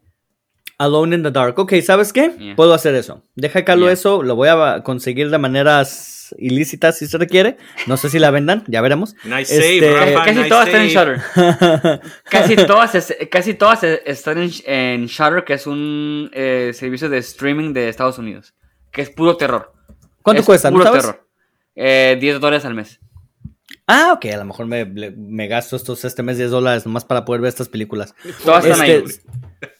Alone in the Dark. Ok, ¿sabes qué? Yeah. Puedo hacer eso. Deja Carlo Yeah. eso, lo voy a conseguir de maneras ilícitas si se requiere. No sé si la vendan, ya veremos. Nice Este- save, Rafa. Casi nice todas están en save. Shutter. Casi todas, es- casi todas están en, en Shutter, que es un eh, servicio de streaming de Estados Unidos. Que es puro terror. ¿Cuánto Es cuesta? ¿No Puro sabes? terror. Eh, 10 dólares al mes. Ah, ok, a lo mejor me, me gasto estos este mes 10 dólares nomás para poder ver estas películas. Todas están Este, ahí.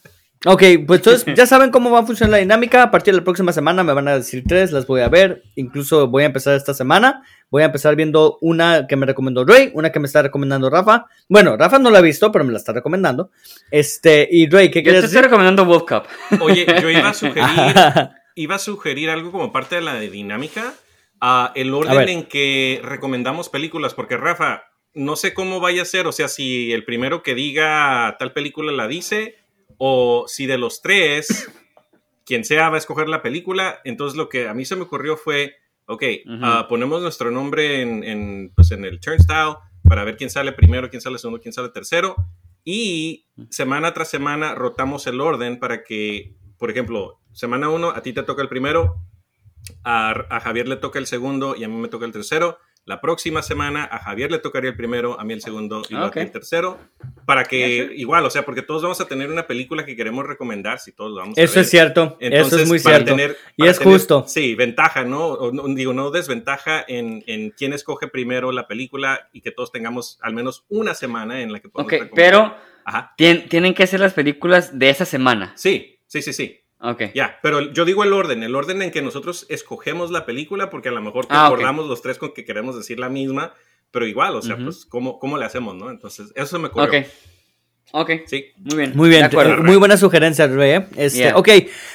Ok, pues entonces ya saben cómo va a funcionar la dinámica. A partir de la próxima semana me van a decir tres, las voy a ver. Incluso voy a empezar esta semana. Voy a empezar viendo una que me recomendó Ray, una que me está recomendando Rafa. Bueno, Rafa no la ha visto, pero me la está recomendando. Este, y Ray, ¿qué Yo te quieres estoy decir? recomendando Wolf Cup. Oye, yo iba a sugerir, iba a sugerir algo como parte de la dinámica. el orden en que recomendamos películas, porque Rafa, no sé cómo vaya a ser, o sea, si el primero que diga tal película la dice, o si de los tres, quien sea va a escoger la película, entonces lo que a mí se me ocurrió fue, ok, ah, ponemos nuestro nombre en, en, pues, en el turnstile para ver quién sale primero, quién sale segundo, quién sale tercero, y semana tras semana rotamos el orden para que, por ejemplo, semana uno a ti te toca el primero, a, a Javier le toca el segundo y a mí me toca el tercero. La próxima semana a Javier le tocaría el primero, a mí el segundo y luego a ti Ok. el tercero. Para que, igual, o sea, porque todos vamos a tener una película que queremos recomendar si todos la vamos a Eso ver. es cierto, Entonces, eso es muy cierto. tener- y es tener, justo. Sí, ventaja, ¿no? O no- digo, no desventaja en, en quién escoge primero la película y que todos tengamos al menos una semana en la que podamos Ok, recomendar. pero Ajá. tien- tienen que ser las películas de esa semana. Sí, sí, sí, sí. Ok. Ya, pero yo digo el orden, el orden en que nosotros escogemos la película, porque a lo mejor Ah, ok. concordamos los tres con que queremos decir la misma, pero igual, o sea, Ujú. pues, ¿cómo, ¿cómo le hacemos, no? Entonces, eso se me ocurrió. Ok. Ok. Sí. Muy bien. Muy bien, De acuerdo. eh, muy buena sugerencia, Ray. ¿eh? Este, Yeah. Ok,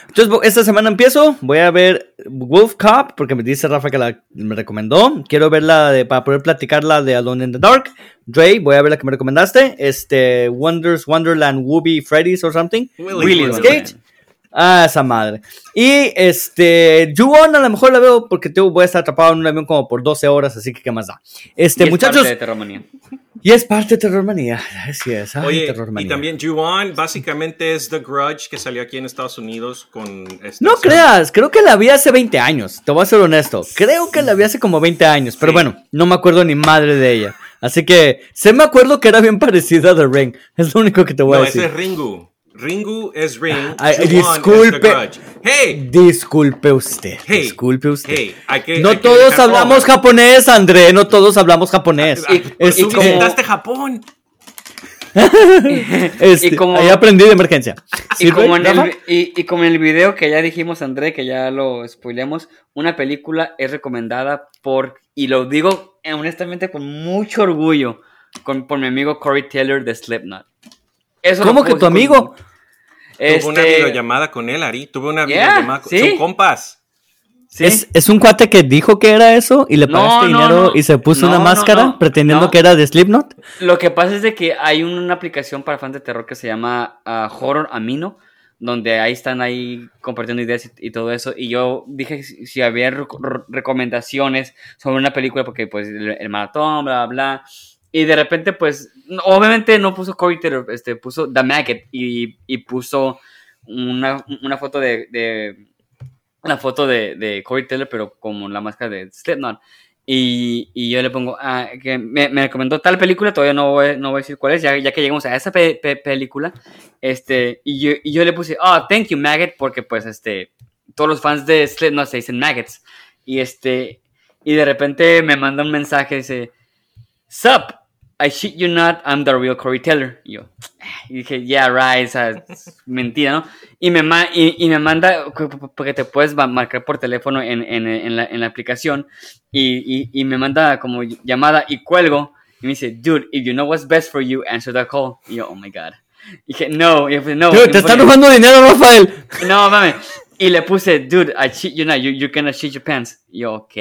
entonces esta semana empiezo. Voy a ver Wolf Cop, porque me dice Rafa que la, me recomendó. Quiero verla de, para poder platicar la de Alone in the Dark. Dre, voy a ver la que me recomendaste. Este, Wonders, Wonderland, Wooby, Freddy's or something. Willy Wonderland. Wonderland. Ah, esa madre. Y este, Ju-On a lo mejor la veo porque tengo, voy a estar atrapado en un avión como por 12 horas, así que qué más da. Este, Y es muchachos, parte de Terromanía. y es parte de Terrormanía. Así es, ay, Oye, y Terrormanía. también Ju-On básicamente es The Grudge que salió aquí en Estados Unidos con... esta- No creas, creo que la vi hace 20 años, te voy a ser honesto. Creo que la vi hace como 20 años, pero Sí. bueno, no me acuerdo ni madre de ella. Así que, se me acuerdo que era bien parecida a The Ring. Es lo único que te voy No, a ese decir. es Ringu. Ringu es Ring. Ay, Ju-On es The disculpe. Grudge. ¡Hey! Disculpe usted, Hey, disculpe usted. hey, hay que- no todos dejar- hablamos oh, japonés, André, no todos hablamos japonés. ah, Y- Es tú como- visitaste Japón. este, y como- ahí aprendí de emergencia. Y ¿Sí, como, en el, y, y como en el video que ya dijimos, André, que ya lo spoileamos, una película es recomendada por, y lo digo honestamente con mucho orgullo, con, por mi amigo Corey Taylor de Slipknot. Eso ¿Cómo que tu con- Tuve una Este, videollamada con él, Ari. Tuve una Yeah, videollamada con... ¿sí? Son compas. ¿sí? ¿Es, es un cuate que dijo que era eso y le pagaste no, dinero no. y se puso No, una máscara no. pretendiendo No. que era de Slipknot? Lo que pasa es de que hay una aplicación para fans de terror que se llama ah, Horror Amino, donde ahí están ahí compartiendo ideas y, y todo eso. Y yo dije si, si había rec- re- recomendaciones sobre una película, porque pues el, el maratón, bla, bla, bla. Y de repente, pues, obviamente no puso Corey Taylor, este, puso The Maggot y, y puso una, una foto de, de- una foto de, de Corey Taylor, pero como la máscara de Slipknot. Y, y, yo le pongo, ah, me, me, recomendó tal película, todavía no voy, no voy a decir cuál es, ya, ya que llegamos a esa película. Este, y yo, y yo le puse, oh, thank you, Maggot, porque pues, este, todos los fans de no se dicen Maggots. Y este, y de repente me manda un mensaje, dice, Sup, I shit you not, I'm the real Corey Taylor. Y yo, y dije, yeah, right, esa mentira, ¿no? Y me, y, y, me manda, porque te puedes marcar por teléfono en, en, en, la, en la, aplicación, y, y, me manda como llamada y cuelgo, y me dice, dude, if you know what's best for you, answer the call. Y yo, oh my god. Y dije, no, y no. Dude, te están robando dinero, Rafael. No, mames. Y le puse, dude, I shit you not, you, you're gonna shit your pants. Y yo, ok.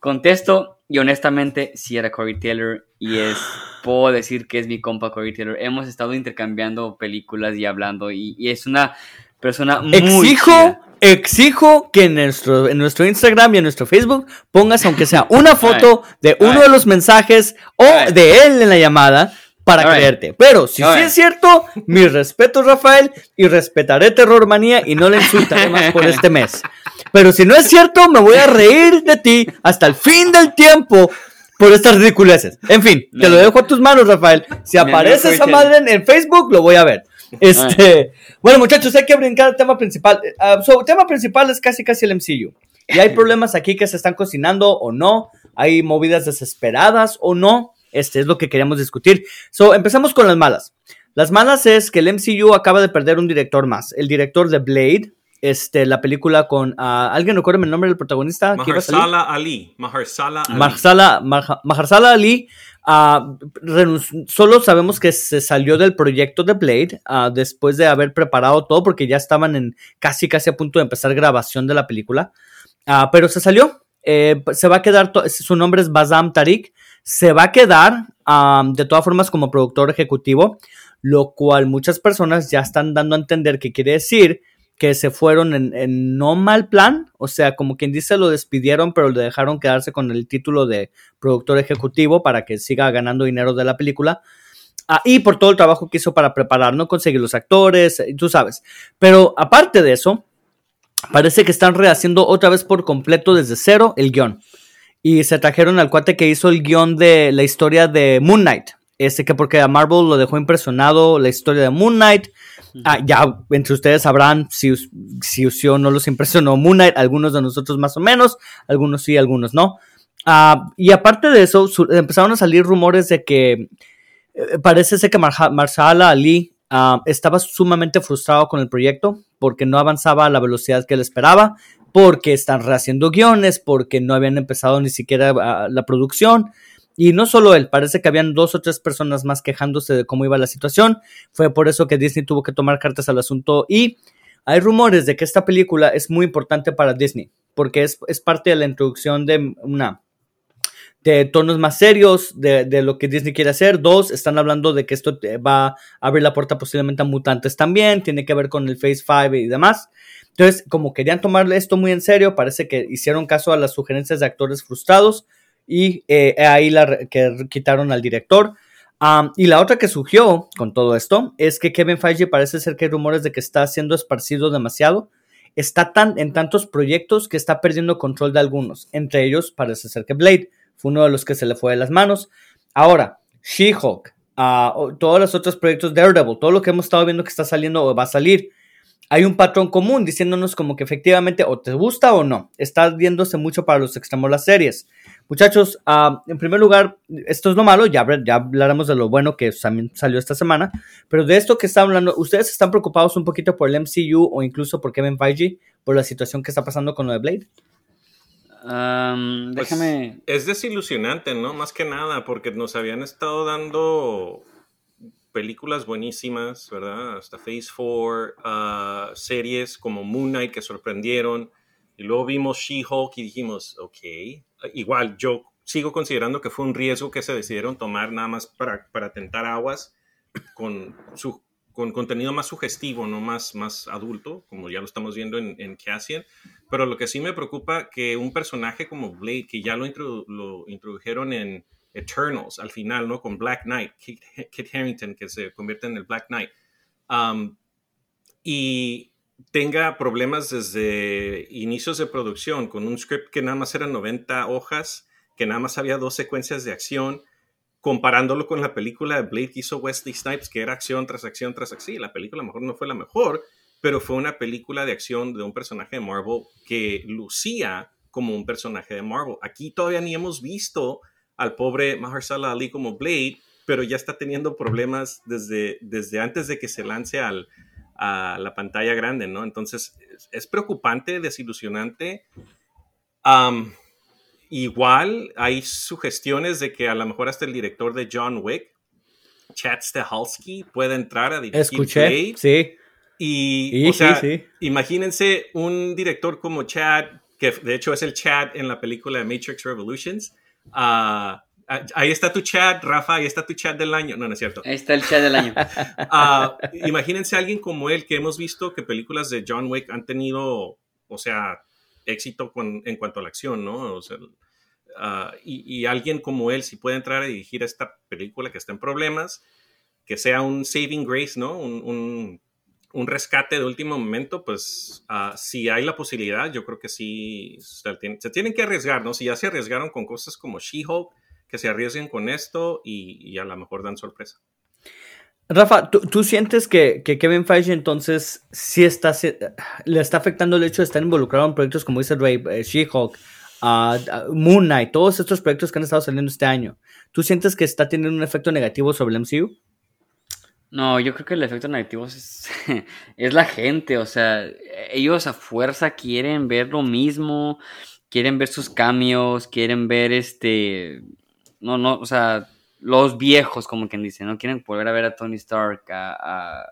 Contesto, y honestamente, sí era Corey Taylor y es, puedo decir que es mi compa Corey Taylor. Hemos estado intercambiando películas y hablando y, es una persona muy Exijo, exijo que en nuestro, en nuestro Instagram y en nuestro Facebook pongas aunque sea una foto de uno de los mensajes o de él en la llamada para creerte. Pero si sí es cierto, mi respeto, Rafael, y respetaré Terror Manía y no le insultaré más por este mes. Pero si no es cierto, me voy a reír de ti hasta el fin del tiempo por estas ridiculeces. En fin, te lo dejo a tus manos, Rafael. Si aparece esa madre en, Facebook, lo voy a ver. Este, bueno, muchachos, hay que brincar al tema principal. Uh, tema principal es casi casi el MCU. Y hay problemas aquí que se están cocinando o no. Hay movidas desesperadas o no. Este es lo que queríamos discutir. So, empezamos con las malas. Las malas es que el MCU acaba de perder un director más. El director de Blade, este, la película con. Uh, ¿Alguien recuerda el nombre del protagonista? Mahershala Ali. Mahershala Ali. Mahershala, Ali. Uh, solo sabemos que se salió del proyecto de Blade uh, después de haber preparado todo porque ya estaban en casi casi a punto de empezar grabación de la película. pero se salió. Eh, se va a quedar, su nombre es Bazam Tariq, se va a quedar de todas formas como productor ejecutivo, lo cual muchas personas ya están dando a entender que quiere decir que se fueron en, no mal plan, o sea, como quien dice, lo despidieron, pero le dejaron quedarse con el título de productor ejecutivo para que siga ganando dinero de la película. Ah, y por todo el trabajo que hizo para preparar, no conseguir los actores, eh, tú sabes. Pero aparte de eso, parece que están rehaciendo otra vez por completo desde cero el guion. Y se trajeron al cuate que hizo el guion de la historia de Moon Knight. Este que porque a Marvel lo dejó impresionado la historia de Moon Knight. Ah, ya entre ustedes sabrán si, si o no los impresionó Moon Knight, algunos de nosotros más o menos, algunos sí, algunos no. Ah, y aparte de eso, empezaron a salir rumores de que eh, parece ser que Marsala Ali ah, estaba sumamente frustrado con el proyecto porque no avanzaba a la velocidad que él esperaba, porque están rehaciendo guiones, porque no habían empezado ni siquiera la producción. Y no solo él, parece que habían dos o tres personas más quejándose de cómo iba la situación. Fue por eso que Disney tuvo que tomar cartas al asunto. Y hay rumores de que esta película es muy importante para Disney, porque es, parte de la introducción de una de tonos más serios de, de, lo que Disney quiere hacer. Dos, están hablando de que esto va a abrir la puerta posiblemente a mutantes también, tiene que ver con el Phase 5 y demás. Entonces, como querían tomar esto muy en serio, parece que hicieron caso a las sugerencias de actores frustrados y eh, ahí la quitaron al director. y la otra que surgió con todo esto es que Kevin Feige parece ser que hay rumores de que está siendo esparcido demasiado. Está tan en tantos proyectos que está perdiendo control de algunos. Entre ellos parece ser que Blade fue uno de los que se le fue de las manos. Ahora, She-Hulk, uh, todos los otros proyectos Daredevil, todo lo que hemos estado viendo que está saliendo o va a salir hay un patrón común diciéndonos como que efectivamente o te gusta o no. Está viéndose mucho para los extremos las series. Muchachos, ah, en primer lugar, esto es lo malo, ya, ya hablaremos de lo bueno que también salió esta semana, pero de esto que está hablando, ¿ustedes están preocupados un poquito por el MCU o incluso por Kevin Feige, por la situación que está pasando con lo de Blade? Pues, déjame... es desilusionante, ¿no? Más que nada, porque nos habían estado dando películas buenísimas, ¿verdad? Hasta Phase 4, ah, series como Moon Knight que sorprendieron. Y luego vimos She-Hulk y dijimos, ok, igual yo sigo considerando que fue un riesgo que se decidieron tomar nada más para, para tentar aguas con, su, con contenido más sugestivo, no más, más adulto, como ya lo estamos viendo en, en Cassian. Pero lo que sí me preocupa que un personaje como Blade, que ya lo, lo introdujeron en Eternals al final, ¿no? Con Black Knight, Kit, Harrington, que se convierte en el Black Knight. Um, y tenga problemas desde inicios de producción con un script que nada más era 90 hojas, que nada más había dos secuencias de acción, comparándolo con la película de Blade que hizo Wesley Snipes, que era acción tras acción tras acción. La película a lo mejor no fue la mejor, pero fue una película de acción de un personaje de Marvel que lucía como un personaje de Marvel. Aquí todavía ni hemos visto al pobre Mahershala Ali como Blade, pero ya está teniendo problemas desde, desde antes de que se lance al, a la pantalla grande, ¿no? Entonces es, preocupante, desilusionante. igual hay sugestiones de que a lo mejor hasta el director de John Wick, Chad Stahelski, pueda entrar a dirigir Escuché, sí. Y, o sea, imagínense un director como Chad, que de hecho es el Chad en la película Matrix Revolutions. Uh, ahí está tu chat, Rafa, ahí está tu chat del año. No, no es cierto. Ahí está el chat del año. Uh, imagínense a alguien como él, que hemos visto que películas de John Wick han tenido, o sea, éxito con, en cuanto a la acción, ¿no? O sea, uh, y, y, alguien como él, si puede entrar a dirigir esta película que está en problemas, que sea un saving grace, ¿no? Un, un un rescate de último momento, pues uh, si hay la posibilidad, yo creo que sí se, tienen que arriesgar, ¿no? Si ya se arriesgaron con cosas como She-Hulk, que se arriesguen con esto y, a lo mejor dan sorpresa. Rafa, ¿tú, sientes que, Kevin Feige entonces sí está, le está afectando el hecho de estar involucrado en proyectos como dice Ray, eh, She-Hulk, uh, Moon Knight, todos estos proyectos que han estado saliendo este año? ¿Tú sientes que está teniendo un efecto negativo sobre el MCU? No, yo creo que el efecto negativo es, es, la gente, o sea, ellos a fuerza quieren ver lo mismo, quieren ver sus cambios, quieren ver este, no, no, o sea, los viejos, como quien dice, ¿no? Quieren volver a ver a Tony Stark, a,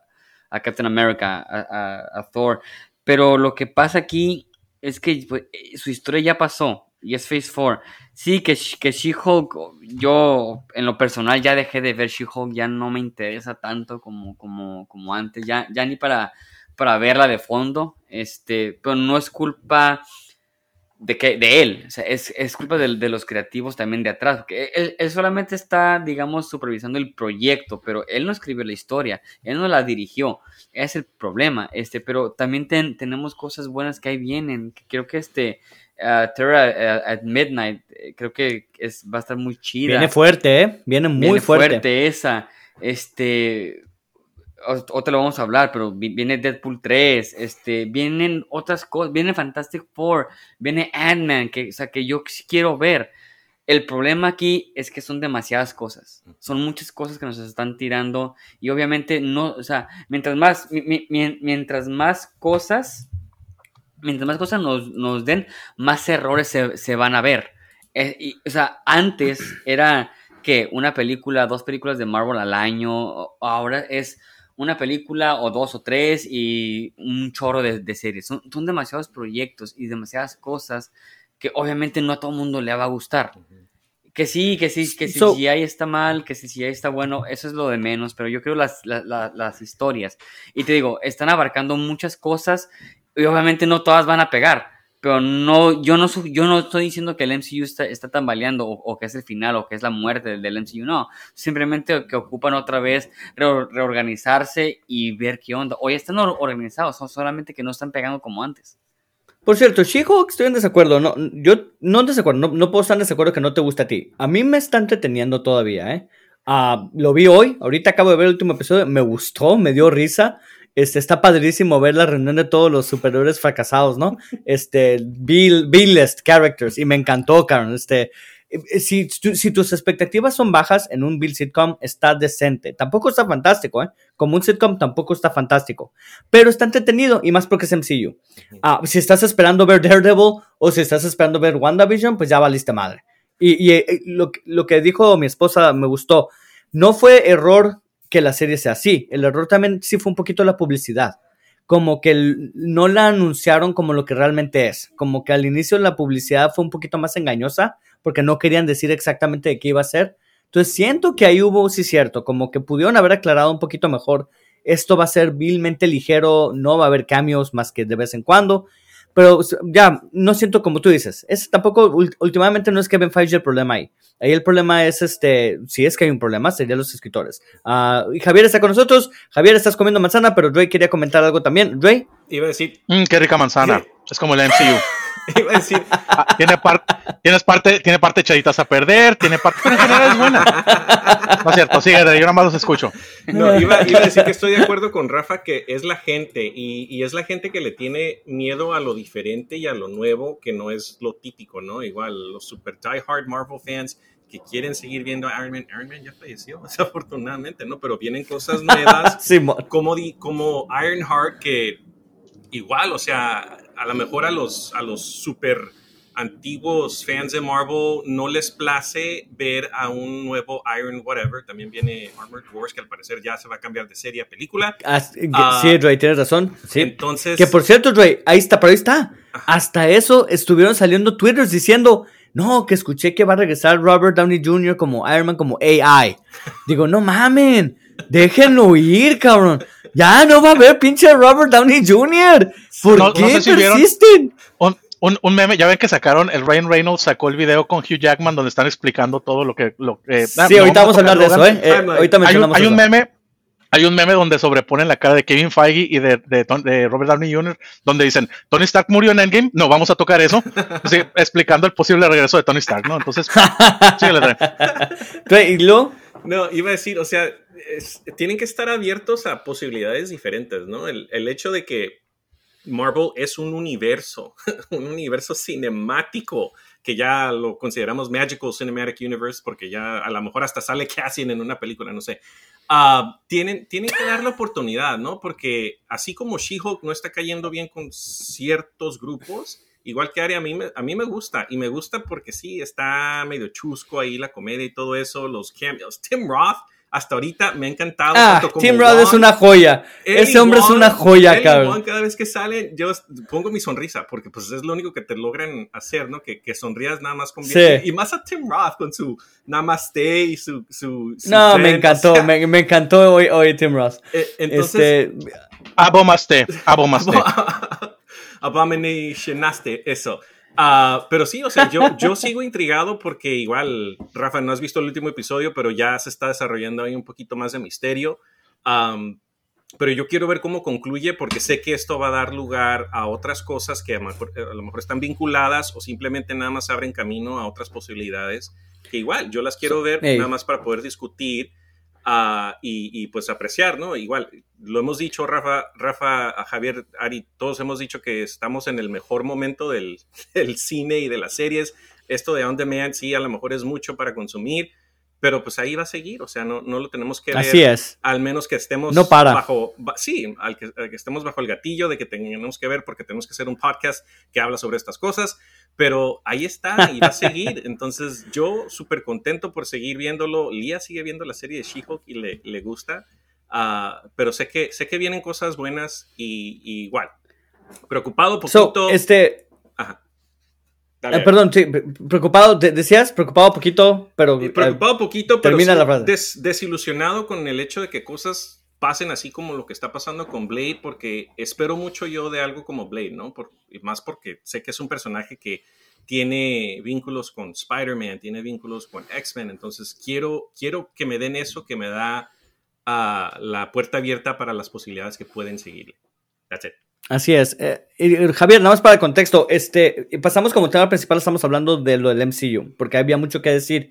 a, Captain America, a, Thor, pero lo que pasa aquí es que pues, su historia ya pasó, y es Phase 4. Sí, que, que She-Hulk, yo en lo personal ya dejé de ver She-Hulk, ya no me interesa tanto como, como, como antes, ya, ya ni para, para verla de fondo, este, pero no es culpa de, que, de él, es, es culpa de, de, los creativos también de atrás, porque él, él, solamente está, digamos, supervisando el proyecto, pero él no escribió la historia, él no la dirigió, es el problema, este, pero también tenemos cosas buenas que ahí vienen, que creo que este Terra eh, at Midnight, eh, creo que es, va a estar muy chida. Viene fuerte, ¿eh? Viene muy Viene fuerte. esa. Este, o, te lo vamos a hablar, pero viene Deadpool 3, este, vienen otras cosas, viene Fantastic Four, viene Ant-Man, que, o sea, que yo quiero ver. El problema aquí es que son demasiadas cosas, son muchas cosas que nos están tirando y obviamente no, o sea, mientras más, mientras más cosas mientras más cosas nos, den, más errores se, van a ver. Eh, o sea, antes era que una película, dos películas de Marvel al año, ahora es una película o dos o tres y un chorro de, series. Son, demasiados proyectos y demasiadas cosas que obviamente no a todo el mundo le va a gustar. Que sí, que sí, que si sí, ahí está mal, que si sí, ahí está bueno, eso es lo de menos, pero yo creo las, las historias. Y te digo, están abarcando muchas cosas y obviamente no todas van a pegar, pero no, yo no, yo no estoy diciendo que el MCU está, está tambaleando o, que es el final o que es la muerte del, MCU, no, simplemente que ocupan otra vez reorganizarse y ver qué onda. Hoy están organizados, son solamente que no están pegando como antes. Por cierto, She-Hulk, estoy en desacuerdo. No, yo no en desacuerdo, no, no, puedo estar en desacuerdo que no te gusta a ti. A mí me está entreteniendo todavía, ¿eh? Ah, lo vi hoy, ahorita acabo de ver el último episodio, me gustó, me dio risa. Este, está padrísimo ver la reunión de todos los superhéroes fracasados, ¿no? Este, B-list characters, y me encantó, Karen. Este, eh, si, si, tus expectativas son bajas en un Bill sitcom, está decente. Tampoco está fantástico, ¿eh? Como un sitcom tampoco está fantástico. Pero está entretenido y más porque es sencillo. Ah, si estás esperando ver Daredevil o si estás esperando ver WandaVision, pues ya valiste madre. Y, y eh, lo, lo que dijo mi esposa me gustó. No fue error que la serie sea así. El error también sí fue un poquito la publicidad. Como que no la anunciaron como lo que realmente es. Como que al inicio la publicidad fue un poquito más engañosa porque no querían decir exactamente de qué iba a ser. Entonces siento que ahí hubo, sí cierto, como que pudieron haber aclarado un poquito mejor. Esto va a ser vilmente ligero, no va a haber cambios más que de vez en cuando. Pero ya, no siento como tú dices. Es tampoco, últimamente no es Kevin Feige el problema ahí. Ahí el problema es, este, si es que hay un problema, serían los escritores. Uh, y Javier está con nosotros. Javier, estás comiendo manzana, pero Ray quería comentar algo también. Ray. Iba a decir. Mm, qué rica manzana. Es como el MCU. Iba a decir, Ah, tiene, par- tienes parte, tiene parte echaditas a perder, tiene parte, pero en general es buena. No es cierto, sigue, yo nada más los escucho. No, iba, iba a decir que estoy de acuerdo con Rafa que es la gente y, y es la gente que le tiene miedo a lo diferente y a lo nuevo que no es lo típico, ¿no? Igual los super die hard Marvel fans que quieren seguir viendo a Iron Man. Iron Man ya falleció, desafortunadamente, ¿no? Pero vienen cosas nuevas Simón. como, di- como Ironheart que igual, o sea, a lo mejor a los, a los super antiguos fans de Marvel no les place ver a un nuevo Iron whatever. También viene Armored Wars que al parecer ya se va a cambiar de serie a película. As- Ah, sí, Dre, tienes razón. Sí. Entonces, Que por cierto, Dre, ahí está, pero ahí está. Hasta eso estuvieron saliendo twitters diciendo, no, que escuché que va a regresar Robert Downey Jr. como Iron Man, como AI. Digo, no mamen, déjenlo ir, cabrón. Ya no va a haber pinche Robert Downey Jr. ¿Por No- no qué sé si vieron- persisten? Un, un, un meme, ya ven que sacaron, el Ryan Reynolds sacó el video con Hugh Jackman donde están explicando todo lo que... Lo, eh, ah, sí, no ahorita vamos a hablar de eso, ¿eh? Eh, ahorita Hay un, hay un eso. meme, hay un meme donde sobreponen la cara de Kevin Feige y de, de Robert Downey Jr., donde dicen, Tony Stark murió en Endgame, no, vamos a tocar eso, Sí, explicando el posible regreso de Tony Stark, ¿no? Entonces, síguele, Dre. Dre, ¿Y luego? No, iba a decir, o sea, tienen que estar abiertos a posibilidades diferentes, ¿no? El, el hecho de que Marvel es un universo, un universo cinemático que ya lo consideramos Magical Cinematic Universe porque ya a lo mejor hasta sale Cassian en una película, no sé. Ah, tienen, tienen que dar la oportunidad, ¿no? Porque así como She-Hulk no está cayendo bien con ciertos grupos, igual que Ari, a mí, me, a mí me gusta. Y me gusta porque sí, está medio chusco ahí la comedia y todo eso, los cameos. Tim Roth, hasta ahorita me ha encantado. Ah, tanto como Tim Roth es una joya. Ese hombre es una joya, cabrón. Wong, cada vez que sale, yo pongo mi sonrisa, porque pues es lo único que te logran hacer, ¿no? Que, que sonrías nada más con Sí. Y más a Tim Roth con su namaste y su... su, su No, me o encantó, sea, me, me encantó hoy, hoy Tim Ross. eh, entonces, Este, Abomaste, abomaste. Abominationaste, eso. Ah, pero sí, o sea, yo, yo sigo intrigado porque igual, Rafa, no has visto el último episodio, pero ya se está desarrollando ahí un poquito más de misterio. Pero yo quiero ver cómo concluye porque sé que esto va a dar lugar a otras cosas que a lo mejor, a lo mejor están vinculadas o simplemente nada más abren camino a otras posibilidades que igual yo las quiero ver nada más para poder discutir ah, y, pues apreciar, ¿no? Igual, lo hemos dicho, Rafa, Rafa, Javier, Ari, todos hemos dicho que estamos en el mejor momento del, del cine y de las series. Esto de on demand sí, a lo mejor es mucho para consumir, pero pues ahí va a seguir, o sea, no, no lo tenemos que ver. así es. Al menos que estemos No para. bajo, ba- sí, al que, al que estemos bajo el gatillo de que tenemos que ver porque tenemos que hacer un podcast que habla sobre estas cosas, pero ahí está y va a seguir. Entonces yo súper contento por seguir viéndolo. Lía sigue viendo la serie de She-Hulk y le, le gusta, Ah, pero sé que, sé que vienen cosas buenas y, y igual. Preocupado So, poquito. este, Ajá. Dale, eh, perdón, sí, preocupado, de- decías, preocupado poquito, pero... Y eh, preocupado poquito, pero termina sí la frase. des- desilusionado con el hecho de que cosas pasen así como lo que está pasando con Blade, porque espero mucho yo de algo como Blade, ¿no? Por- y más porque sé que es un personaje que tiene vínculos con Spider-Man, tiene vínculos con X-Men, entonces quiero, quiero que me den eso que me da ah, la puerta abierta para las posibilidades que pueden seguirle. That's it. Así es. Eh, eh, Javier, nada más para el contexto, este, pasamos como tema principal, estamos hablando de lo del MCU, porque había mucho que decir.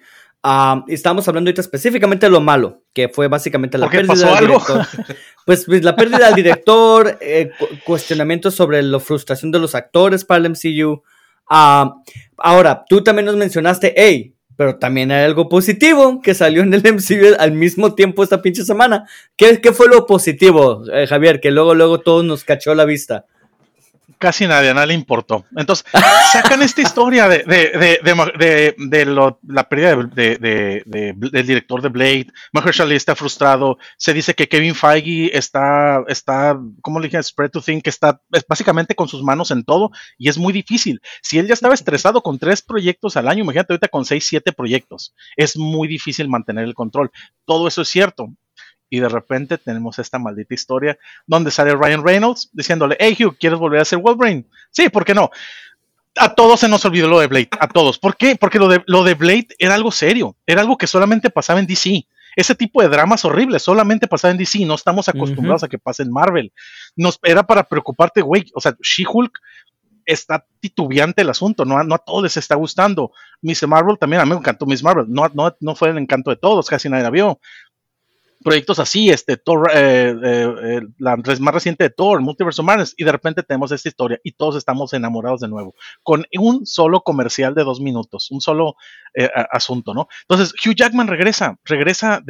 Y estábamos hablando ahorita específicamente de lo malo, que fue básicamente la ¿Por qué pérdida pasó del algo? director. Pues, pues, la pérdida del director, eh, cu- cuestionamientos sobre la frustración de los actores para el MCU. Ah, ahora, tú también nos mencionaste, hey, pero también hay algo positivo que salió en el MCU al mismo tiempo esta pinche semana. ¿Qué, qué fue lo positivo, eh, Javier? Que luego, luego todos nos cachó la vista. Casi nadie, a nadie le importó. Entonces, sacan esta historia de, de, de, de, de- de lo- la pérdida de, de- de- del director de Blade. Mahershala está frustrado. Se dice que Kevin Feige está, está, ¿cómo le dije? Spread to think, que está es básicamente con sus manos en todo y es muy difícil. Si él ya estaba estresado con tres proyectos al año, imagínate ahorita con seis, siete proyectos. Es muy difícil mantener el control. Todo eso es cierto. Y de repente tenemos esta maldita historia donde sale Ryan Reynolds diciéndole, hey Hugh, ¿quieres volver a ser Wolverine? Sí, ¿por qué no? A todos se nos olvidó lo de Blade, a todos. ¿Por qué? Porque lo de, lo de Blade era algo serio, era algo que solamente pasaba en DC. Ese tipo de dramas horribles solamente pasaba en DC, no estamos acostumbrados a que pase en Marvel. Nos, era para preocuparte, güey, o sea, She-Hulk está titubeante el asunto, no, no a todos les está gustando. Miss Marvel también, a mí me encantó Miss Marvel, no, no, no fue el encanto de todos, casi nadie la vio proyectos así, este, Thor, eh, eh, eh, la más reciente de Thor, Multiverse of y de repente tenemos esta historia y todos estamos enamorados de nuevo, con un solo comercial de dos minutos, un solo asunto, ¿no? Entonces, Hugh Jackman regresa, regresa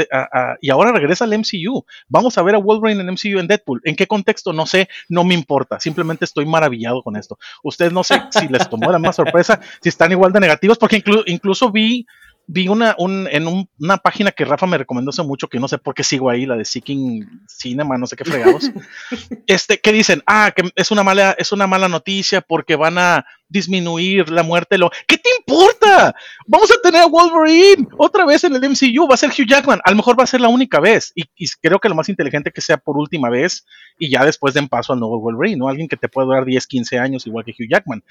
y ahora regresa al MCU. Vamos a ver a Wolverine en MCU en Deadpool. ¿En qué contexto? No sé, no me importa, simplemente estoy maravillado con esto. Ustedes no sé si les tomó la más sorpresa, si están igual de negativos, porque incluso vi vi una, un, en una página que Rafa me recomendó hace mucho, que no sé por qué sigo ahí, la de Seeking Cinema, no sé qué fregados, este, que dicen, ah, que es una mala, es una mala noticia porque van a disminuir la muerte. Lo, ¿Qué te importa? Vamos a tener a Wolverine otra vez en el MCU, va a ser Hugh Jackman, a lo mejor va a ser la única vez, y, y creo que lo más inteligente que sea por última vez, y ya después den paso al nuevo Wolverine, ¿no? Alguien que te puede durar 10, 15 años igual que Hugh Jackman.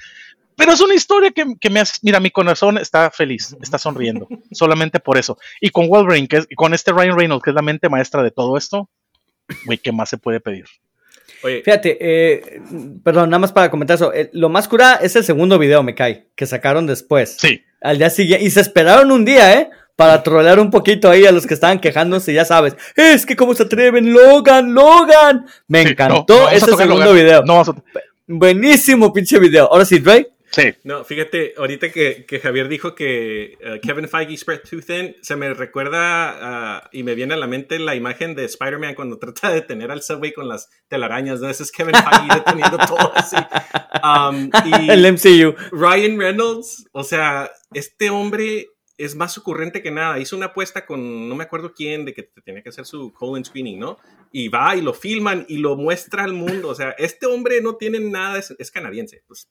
Pero es una historia que, me hace, mira, mi corazón está feliz, está sonriendo, solamente por eso. Y con Wolverine, que es, con este Ryan Reynolds, que es la mente maestra de todo esto, güey, ¿qué más se puede pedir? Fíjate, eh, perdón, nada más para comentar eso. Eh, lo más cura es el segundo video, me cae, que sacaron después. Sí. Al día siguiente. Y se esperaron un día, ¿eh? Para trolear un poquito ahí a los que estaban quejándose, ya sabes. Es que cómo se atreven, Logan, Logan. Me encantó ese segundo video. No Buenísimo pinche video. Ahora sí, Drake. No, fíjate, ahorita que, Javier dijo que uh, Kevin Feige spread too thin, se me recuerda uh, y me viene a la mente la imagen de Spider-Man cuando trata de detener al subway con las telarañas, ¿no? Ese es Kevin Feige deteniendo todo así. Um, y El MCU. Ryan Reynolds, o sea, este hombre es más ocurrente que nada. Hizo una apuesta con no me acuerdo quién de que tenía que hacer su colon screening, ¿no? Y va y lo filman y lo muestra al mundo. O sea, este hombre no tiene nada, es, es canadiense. Pues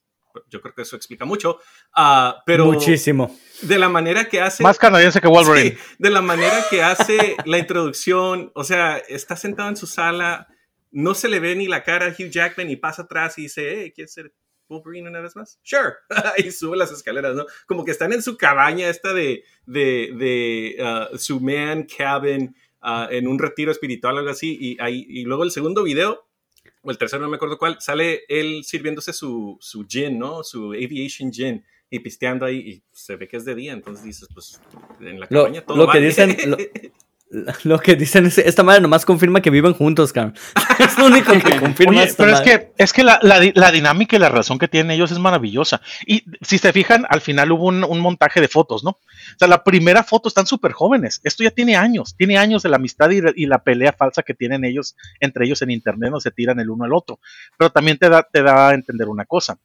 yo creo que eso explica mucho. Uh, pero Muchísimo. De la manera que hace. Más canadiense que Wolverine. de la manera que hace la introducción. O sea, está sentado en su sala. No se le ve ni la cara a Hugh Jackman y pasa atrás y dice, hey, ¿quieres ser Wolverine una vez más? Sure. y sube las escaleras, ¿no? Como que están en su cabaña esta de, de, de uh, su man cabin. Uh, en un retiro espiritual, algo así, y, ahí, y luego el segundo video, o el tercero, no me acuerdo cuál, sale él sirviéndose su, su gin, ¿no? Su aviation gin y pisteando ahí y se ve que es de día, entonces dices, pues en la cabaña lo, todo lo que dicen lo, que dicen es esta madre nomás confirma que viven juntos, cabrón. es lo único que confirma Oye, pero es que es que la, la, la, dinámica y la razón que tienen ellos es maravillosa. Y si se fijan, al final hubo un, un montaje de fotos, ¿no? O sea, la primera foto están súper jóvenes. Esto ya tiene años, tiene años de la amistad y, la pelea falsa que tienen ellos entre ellos en internet, no se tiran el uno al otro. Pero también te da, te da a entender una cosa.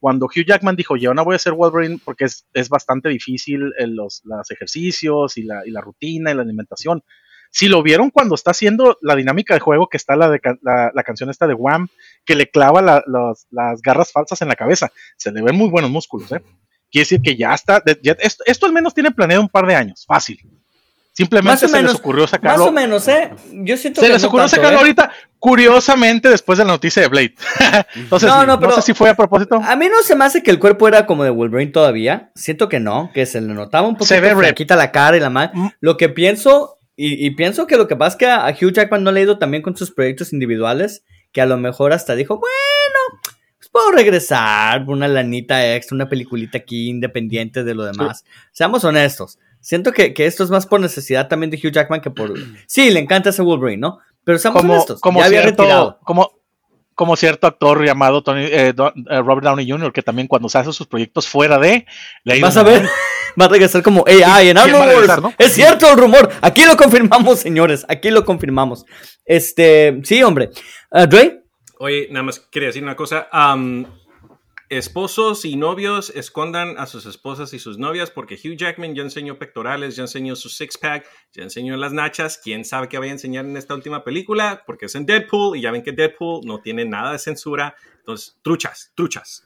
Cuando Hugh Jackman dijo, yo no voy a ser Wolverine porque es, es bastante difícil en los, los ejercicios y la, y la rutina y la alimentación. Si lo vieron cuando está haciendo la dinámica de juego, que está la, de, la, la canción esta de Wham, que le clava la, las garras falsas en la cabeza, se le ven muy buenos músculos, ¿eh? Quiere decir que ya está, esto, al menos tiene planeado un par de años, fácil. Simplemente se les ocurrió sacarlo. Más o menos, ¿eh? Yo siento se les ocurrió sacarlo ¿eh? ahorita, curiosamente, después de la noticia de Blade. Entonces, no, no, sé si fue a propósito. A mí no se me hace que el cuerpo era como de Wolverine todavía. Siento que no, que se le notaba un poquito. Se ve quita la cara y la mano. Mm. Lo que pienso, y, y, pienso que lo que pasa es que a Hugh Jackman no le ha ido también con sus proyectos individuales, que a lo mejor hasta dijo, bueno puedo regresar una lanita extra, una peliculita aquí independiente de lo demás. Seamos honestos. Siento que, esto es más por necesidad también de Hugh Jackman que por... Sí, le encanta ese Wolverine, ¿no? Pero seamos honestos. Como ya había retirado. Como, como cierto actor llamado Tony, eh, eh, Robert Downey Jr., que también cuando se hace sus proyectos fuera de... Vas a ver, va a regresar como AI en Arnold ¿no? Es cierto el rumor, aquí lo confirmamos, señores, aquí lo confirmamos. Este, sí, hombre. Uh, Dre, Oye, nada más quería decir una cosa. Esposos y novios escondan a sus esposas y sus novias porque Hugh Jackman ya enseñó pectorales, ya enseñó su six-pack, ya enseñó las nachas. ¿Quién sabe qué vaya a enseñar en esta última película? Porque es en Deadpool y ya ven que Deadpool no tiene nada de censura. Entonces, truchas, truchas.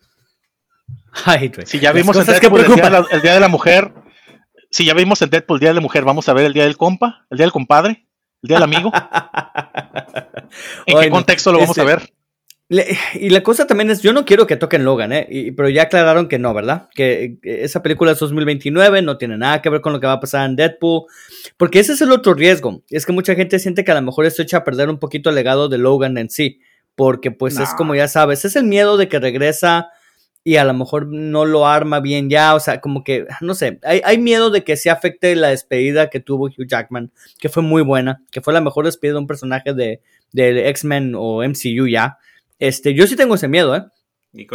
Ay, si ya vimos en Deadpool el día, el día de la Mujer, si ya vimos en Deadpool el Día de la Mujer, vamos a ver el Día del Compa, el Día del Compadre, el Día del Amigo. ¿En qué contexto lo vamos a este, y la cosa también es, yo no quiero que toquen Logan, ¿eh? pero ya aclararon que no, ¿verdad? Que, esa película es 2029, no tiene nada que ver con lo que va a pasar en Deadpool, porque ese es el otro riesgo, es que mucha gente siente que a lo mejor esto echa a perder un poquito el legado de Logan en sí, porque pues es como ya sabes, es el miedo de que regresa y a lo mejor no lo arma bien ya, o sea, como que, no sé, hay, hay, miedo de que se afecte la despedida que tuvo Hugh Jackman, que fue muy buena, que fue la mejor despedida de un personaje de, de X-Men o MCU ya. Este, yo sí tengo ese miedo, ¿eh?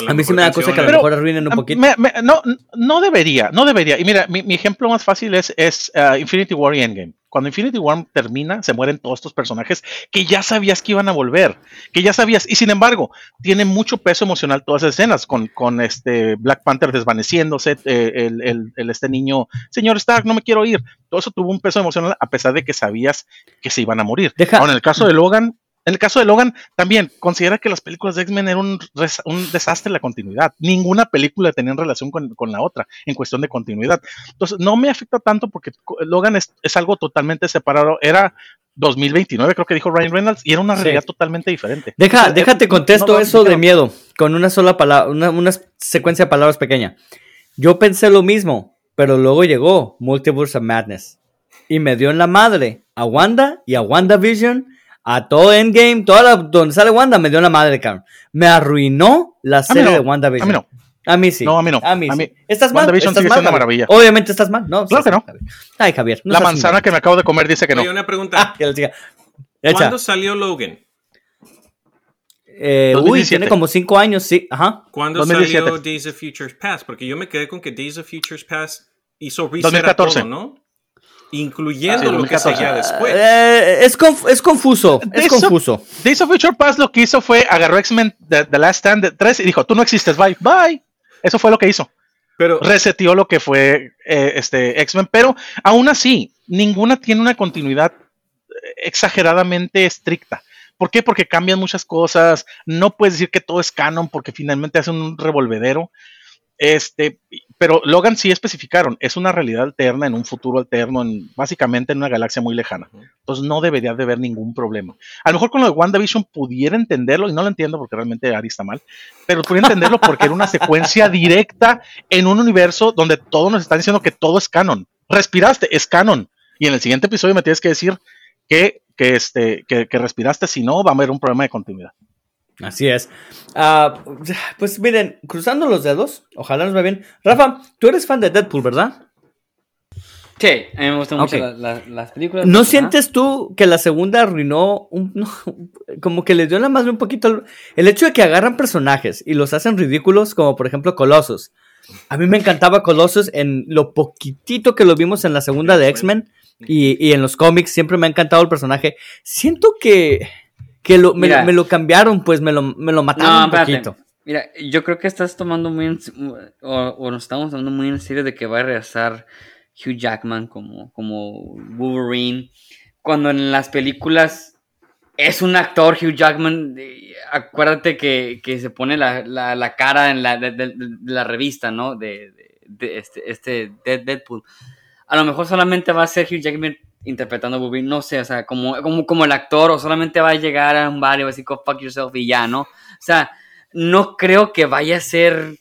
A mí sí me da cosa que a lo mejor arruinen un poquito. no, no debería, no debería. Y mira, mi, mi ejemplo más fácil es, es uh, Infinity War y Endgame. Cuando Infinity War termina, se mueren todos estos personajes que ya sabías que iban a volver, que ya sabías. Y sin embargo, tiene mucho peso emocional todas esas escenas, con, con este Black Panther desvaneciéndose, eh, el, el, el, este niño, señor Stark, no me quiero ir. Todo eso tuvo un peso emocional a pesar de que sabías que se iban a morir. Deja. Ahora, en el caso de Logan, en el caso de Logan, también considera que las películas de X-Men eran un, un, desastre la continuidad. Ninguna película tenía relación con, con, la otra en cuestión de continuidad. Entonces, no me afecta tanto porque Logan es, es, algo totalmente separado. Era 2029, creo que dijo Ryan Reynolds, y era una realidad sí. totalmente diferente. Deja, o sea, déjate contesto no, eso de miedo con una sola palabra, una, una secuencia de palabras pequeña. Yo pensé lo mismo, pero luego llegó Multiverse of Madness y me dio en la madre a Wanda y a WandaVision a todo Endgame, toda la, donde sale Wanda, me dio la madre, cabrón. Me arruinó la serie no, de WandaVision. A mí no. A mí sí. No, a mí no. A mí, a mí sí. ¿Estás mal? WandaVision ¿Estás sigue mal, siendo Javier? maravilla. Obviamente estás mal. No, Claro que no. Ay, Javier. no la manzana mal. que me acabo de comer dice que no. Oye, una pregunta. Ah, que. Echa. ¿Cuándo salió Logan? Eh, uy, 2017. tiene como cinco años, sí. Ajá. ¿Cuándo 2017. salió Days of Futures Past? Porque yo me quedé con que Days of Futures Past hizo reset 2014. a todo, ¿no? Incluyendo Ah, sí, lo que 2014. seguía después. Eh, es, conf- es confuso. Es Eso- confuso. Days of Future Past lo que hizo fue agarró X-Men The, The Last Stand de 3 y dijo, tú no existes, bye, bye. Eso fue lo que hizo. Pero Reseteó lo que fue eh, este X-Men, pero aún así, ninguna tiene una continuidad eh, exageradamente estricta. ¿Por qué? Porque cambian muchas cosas. No puedes decir que todo es canon porque finalmente hacen un revolvedero. Este, pero Logan sí especificaron, es una realidad alterna en un futuro alterno, en, básicamente en una galaxia muy lejana. Entonces no debería de haber ningún problema. A lo mejor con lo de WandaVision pudiera entenderlo, y no lo entiendo porque realmente Ari está mal, pero pudiera entenderlo porque era una secuencia directa en un universo donde todos nos están diciendo que todo es canon. Respiraste, es canon. Y en el siguiente episodio me tienes que decir que, que, este, que, que respiraste, si no, va a haber un problema de continuidad. Así es. Ah, pues miren, cruzando los dedos, ojalá nos vaya bien. Rafa, tú eres fan de Deadpool, ¿verdad? Sí, a mí me gustan mucho Ok. la- la- las películas. ¿No sientes tú que la segunda arruinó un, no, como que les dio la madre un poquito el, el hecho de que agarran personajes y los hacen ridículos, como por ejemplo Colossus? A mí me encantaba Colossus en lo poquitito que lo vimos en la segunda de X-Men y, y en los cómics, siempre me ha encantado el personaje. Siento que, que lo, me, lo- me lo cambiaron, pues me lo, me lo mataron No, un poquito. Mira, yo creo que estás tomando muy en, o, o nos estamos tomando muy en serio de que va a regresar Hugh Jackman como, como Wolverine. Cuando en las películas es un actor, Hugh Jackman. acuérdate que, que se pone la, la- la cara en la, de, de- de la revista, ¿no? De, de- de este, este Dead- Deadpool. A lo mejor solamente va a ser Hugh Jackman interpretando a no sé, o sea, como, como, como el actor, o solamente va a llegar a un bar y va a decir, "Go fuck yourself y ya, ¿no? O sea, no creo que vaya a ser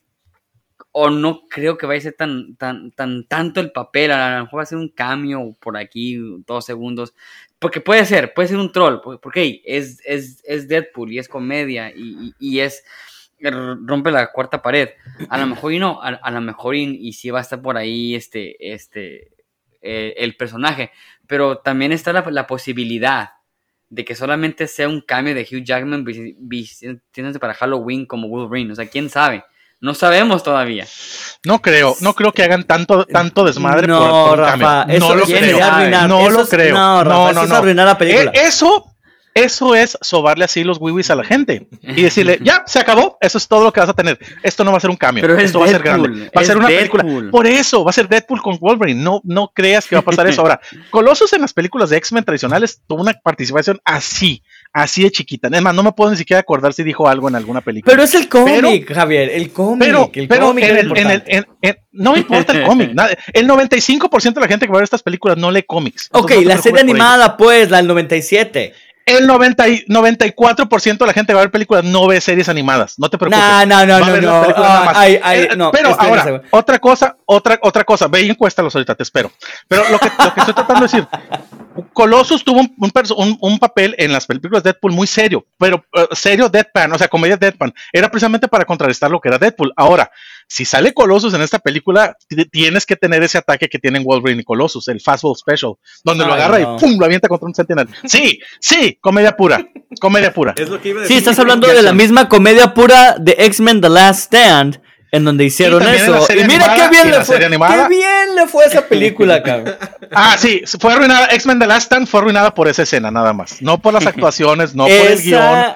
o no creo que vaya a ser tan, tan, tan tanto el papel, a lo mejor va a ser un cambio por aquí, dos segundos, porque puede ser, puede ser un troll, porque, porque es, es, es Deadpool y es comedia y, y- y es rompe la cuarta pared, a lo mejor y no, a, a lo mejor y, y sí va a estar por ahí este, este, eh, el personaje, pero también está la, la posibilidad de que solamente sea un cambio de Hugh Jackman vis- vistiéndose para Halloween como Wolverine. O sea, quién sabe. No sabemos todavía. No creo, no creo que hagan tanto, tanto desmadre No, por, por Rafa, cambio. eso No lo creo. arruinar, No eso lo es- creo. no, Rafa, no, eso no, es no. arruinar la película. Eh, eso, eso es sobarle así los wiwis a la gente y decirle, ya, se acabó, eso es todo lo que vas a tener. Esto no va a ser un cambio, Pero es esto va a ser grande. Va a ser una película. Por eso, va a ser Deadpool con Wolverine. No, no creas que va a pasar eso. Ahora, Colossus en las películas de X-Men tradicionales tuvo una participación así, así de chiquita. Es más, no me puedo ni siquiera acordar si dijo algo en alguna película. Pero es el cómic, Javier, el cómic. Pero, el pero cómic en es el- en el- importante. en- en- no me importa el cómic. nada. El 95% de la gente que va a ver estas películas no lee cómics. Ok, no la serie ello. animada, pues, la del 97. El 90 y- 94% de la gente que va a ver películas no ve series animadas. No te preocupes. No, no, no, ah, más. ay, ay, Eh, no, pero espérese, ahora, otra cosa, otra, otra cosa. Ve y encuéstalos ahorita, te espero. Pero lo que, lo que estoy tratando de decir, Colossus tuvo un, un perso- un- un papel en las películas de Deadpool muy serio, pero eh, serio deadpan, o sea, comedia deadpan. Era precisamente para contrarrestar lo que era Deadpool. Ahora, si sale Colossus en esta película, ti- tienes que tener ese ataque que tienen Wolverine y Colossus, el Fastball Special, donde lo agarra no. y ¡pum! lo avienta contra un Sentinel. Sí, sí, comedia pura, comedia pura. Es lo que iba a Sí, decir. estás hablando de la misma comedia pura de X-Men The Last Stand, en donde hicieron eso. Y mira animada, qué bien le fue. Qué bien le fue a esa película, cabrón. Ah, sí, fue arruinada. X-Men The Last Stand fue arruinada por esa escena, nada más. No por las actuaciones, no por el guion.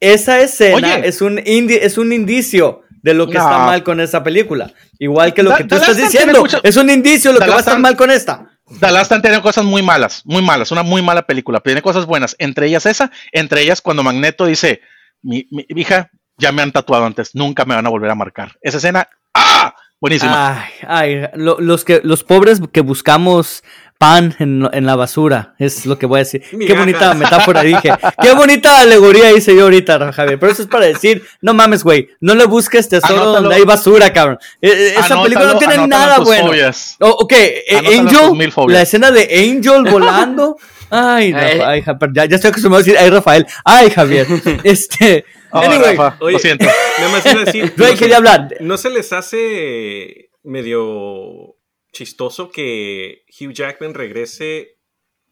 esa, escena Oye. es un indi- es un indicio de lo que No. está mal con esa película. Igual que lo Da- que tú estás diciendo. mucho- Es un indicio de lo que va a estar mal con esta. The Last Stand tiene cosas muy malas, muy malas, una muy mala película. Tiene cosas buenas, entre ellas esa, entre ellas cuando Magneto dice, mi, mi hija, ya me han tatuado antes, nunca me van a volver a marcar. Esa escena, ¡ah! Buenísima. Ay, ay, lo- los que los pobres que buscamos pan en, en la basura, es lo que voy a decir. Qué bonita metáfora dije. Qué bonita alegoría hice yo ahorita, Javier. Pero eso es para decir, no mames, güey, no le busques tesoro Anótalo. donde hay basura, cabrón. Eh, eh, Esa Anótalo, película no tiene nada tus bueno. fobias. Oh, ok, eh, Anótalo tus Angel, mil fobias. la escena de Angel volando. Ay, Ay. Rafa- ay, Ja- ya, ya estoy acostumbrado a decir, ay, Rafael. Ay, Javier. Este. Oh, anyway, Rafa, Oye, lo siento. Nada más iba a decir. No se- quería hablar. ¿No se les hace medio chistoso que Hugh Jackman regrese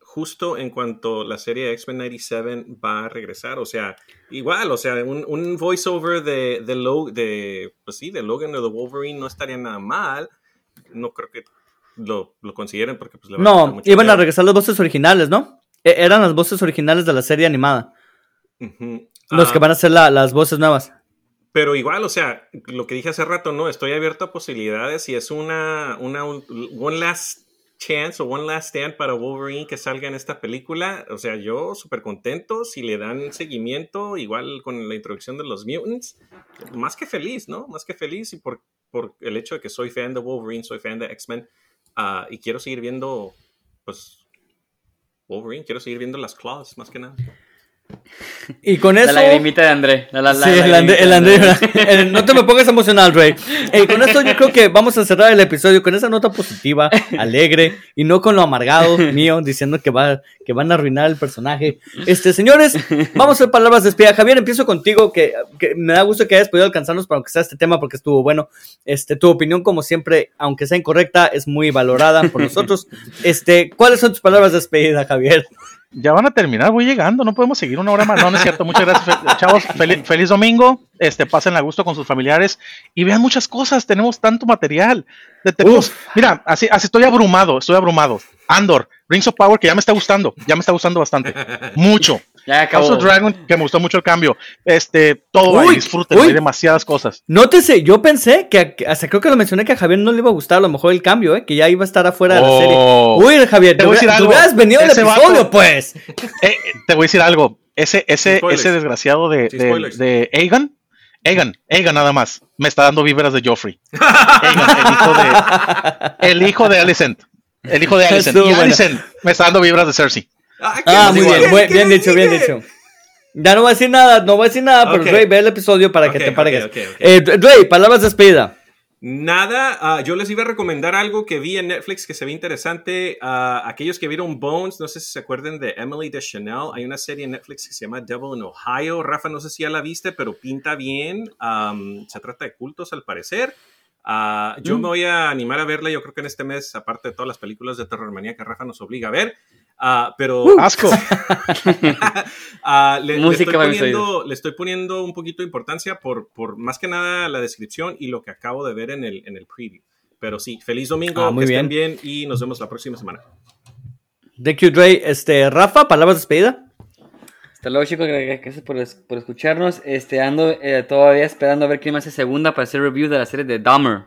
justo en cuanto la serie X-Men 97 va a regresar? O sea, igual, o sea, un, un voiceover de, de, Lo- de, pues sí, de Logan o de Wolverine no estaría nada mal. No creo que lo, lo consideren porque pues le a No, mucho iban a regresar las voces originales, ¿no? E- eran las voces originales de la serie animada. Los Ah, que van a ser la- las voces nuevas. Pero igual, o sea, lo que dije hace rato, no, estoy abierto a posibilidades y es una, una un- one last chance o one last stand para Wolverine que salga en esta película. O sea, yo súper contento si le dan seguimiento, igual con la introducción de los mutants, más que feliz, ¿no? Más que feliz y por, por el hecho de que soy fan de Wolverine, soy fan de X-Men ah, y quiero seguir viendo, pues, Wolverine, quiero seguir viendo las claws, más que nada. Y con La eso. lagrimita de André. La, la, la Sí, el André, el André- el- no te me pongas emocional, Rey. Eh, con esto yo creo que vamos a cerrar el episodio con esa nota positiva, alegre y no con lo amargado mío diciendo que va que van a arruinar el personaje. Este, señores, vamos a hacer palabras de despedida. Javier, empiezo contigo que, que me da gusto que hayas podido alcanzarnos para que sea este tema porque estuvo bueno. Este, tu opinión como siempre, aunque sea incorrecta, es muy valorada por nosotros. Este, ¿cuáles son tus palabras de despedida, Javier? Ya van a terminar, voy llegando, no podemos seguir una hora más. No, no es cierto. Muchas gracias, chavos. Feliz, feliz domingo. Este, pasen a gusto con sus familiares y vean muchas cosas. Tenemos tanto material. Tenemos- mira, así, así estoy abrumado, estoy abrumado. Andor, Rings of Power, que ya me está gustando, ya me está gustando bastante. Mucho. Ya House acabó. of Dragon, que me gustó mucho el cambio. Este, todo ahí, Uy, disfruten, uy. hay demasiadas cosas. Nótese, yo pensé que, hasta creo que lo mencioné que a Javier no le iba a gustar a lo mejor el cambio, ¿eh? que ya iba a estar afuera de la serie. Oh. Uy, Javier, Te te voy a decir tú algo. hubieras venido al Ese episodio, vato- pues. Eh, te voy a decir algo. Ese, ese, ese desgraciado de, de, de Aegon, Aegon, Aegon nada más, me está dando víveras de Joffrey. Aegon, el hijo de, el hijo de Alicent. El hijo de Alicent. Y. Alicent me está dando víveras de Cersei. Ah, Ah, ¿qué muy bien, bien les dicho, bien dicho. Ya no voy a decir nada, no voy a decir nada, pero Ok. Rey, ve el episodio para que Ok, te ok, paregues. ok, ok. Eh, Rey, palabras de despedida. Nada, ah, yo les iba a recomendar algo que vi en Netflix que se ve interesante. Ah, aquellos que vieron Bones, no sé si se acuerdan de Emily de Chanel. Hay una serie en Netflix que se llama Devil in Ohio. Rafa, no sé si ya la viste, pero pinta bien. Am, se trata de cultos al parecer. Ah, yo Mm. me voy a animar a verla, yo creo que en este mes, aparte de todas las películas de terror manía que Rafa nos obliga a ver. Ah, pero Asco. Ah, le, le Música estoy poniendo, le estoy poniendo un poquito de importancia por, por más que nada la descripción y lo que acabo de ver en el, en el preview. Pero sí, feliz domingo, Ah, muy que estén bien y nos vemos la próxima semana. Thank you, Rey. Este, Rafa, palabras de despedida. Hasta luego, chicos. gra- Gracias por, por escucharnos. Este, ando eh, todavía esperando a ver quién me hace segunda para hacer review de la serie de Dahmer.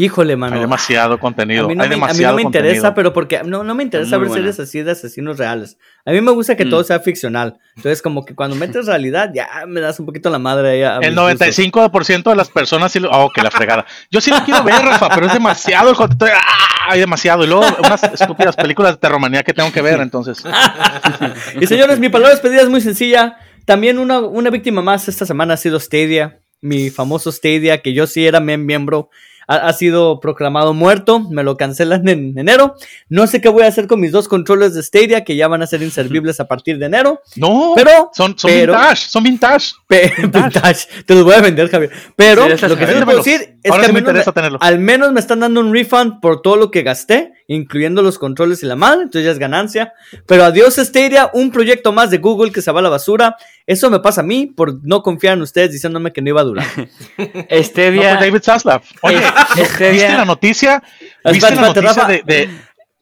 Híjole, mano. Hay demasiado A contenido. mí no, hay me, a mí demasiado no me contenido. interesa, pero porque no, no me interesa ver buena. series así de asesinos reales. A mí me gusta que Mm. todo sea ficcional. Entonces, como que cuando metes realidad, ya me das un poquito la madre ahí. a El mis gustos. 95% de las personas sí lo. Oh, que la fregada. Yo sí lo quiero ver, Rafa, pero es demasiado el contenido. ¡Ah! Hay demasiado. Y luego unas estúpidas películas de terromanía que tengo que ver, entonces. Y señores, mi palabra de despedida es muy sencilla. También una, una víctima más esta semana ha sido Stadia, mi famoso Stadia, que yo sí era miembro. Ha, ha sido proclamado muerto, me lo cancelan en enero. No sé qué voy a hacer con mis dos controles de Stadia que ya van a ser inservibles a partir de enero. No, Pero- son, son pero- vintage, son vintage. Pe- vintage. Te los voy a vender, Javier. Pero Sí, lo que sí te puedo decir es Ahora que sí al me menos, interesa me, tenerlo. al menos me están dando un refund por todo lo que gasté, incluyendo los controles y la madre, entonces ya es ganancia. Pero adiós Stadia, un proyecto más de Google que se va a la basura. Eso me pasa a mí por no confiar en ustedes diciéndome que no iba a durar. No Stevia. fue David Zaslav. Oye, Stevia- ¿viste la noticia? Espérate, ¿Viste la noticia Rafa. de, de-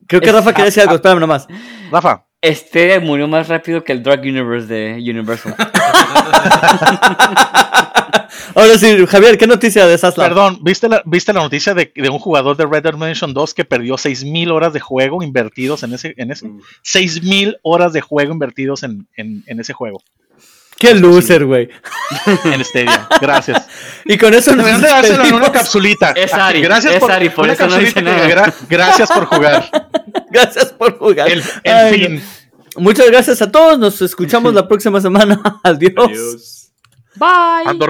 Creo que Es- Rafa quería decir algo, espérame nomás. Rafa? Stevia murió más rápido que el Drug Universe de Universal. Ahora sí, Javier, ¿qué noticia de Zaslav? Perdón, ¿viste la, ¿viste la noticia de, de un jugador de Red Dead Redemption 2 que perdió 6.000 horas de juego invertidos en ese? En ese? 6.000 horas de juego invertidos en, en, en ese juego, Qué loser, güey. en Stadia. Gracias. Y con eso nos Deberían de dárselo en una capsulita. Es Ari, Gracias es por, Ari, por una eso no dice capsulita que nada. gra- gracias por jugar. Gracias por jugar. El, el Ay, fin. Muchas gracias a todos. Nos escuchamos la próxima semana. Adiós. Adiós. Bye. Ando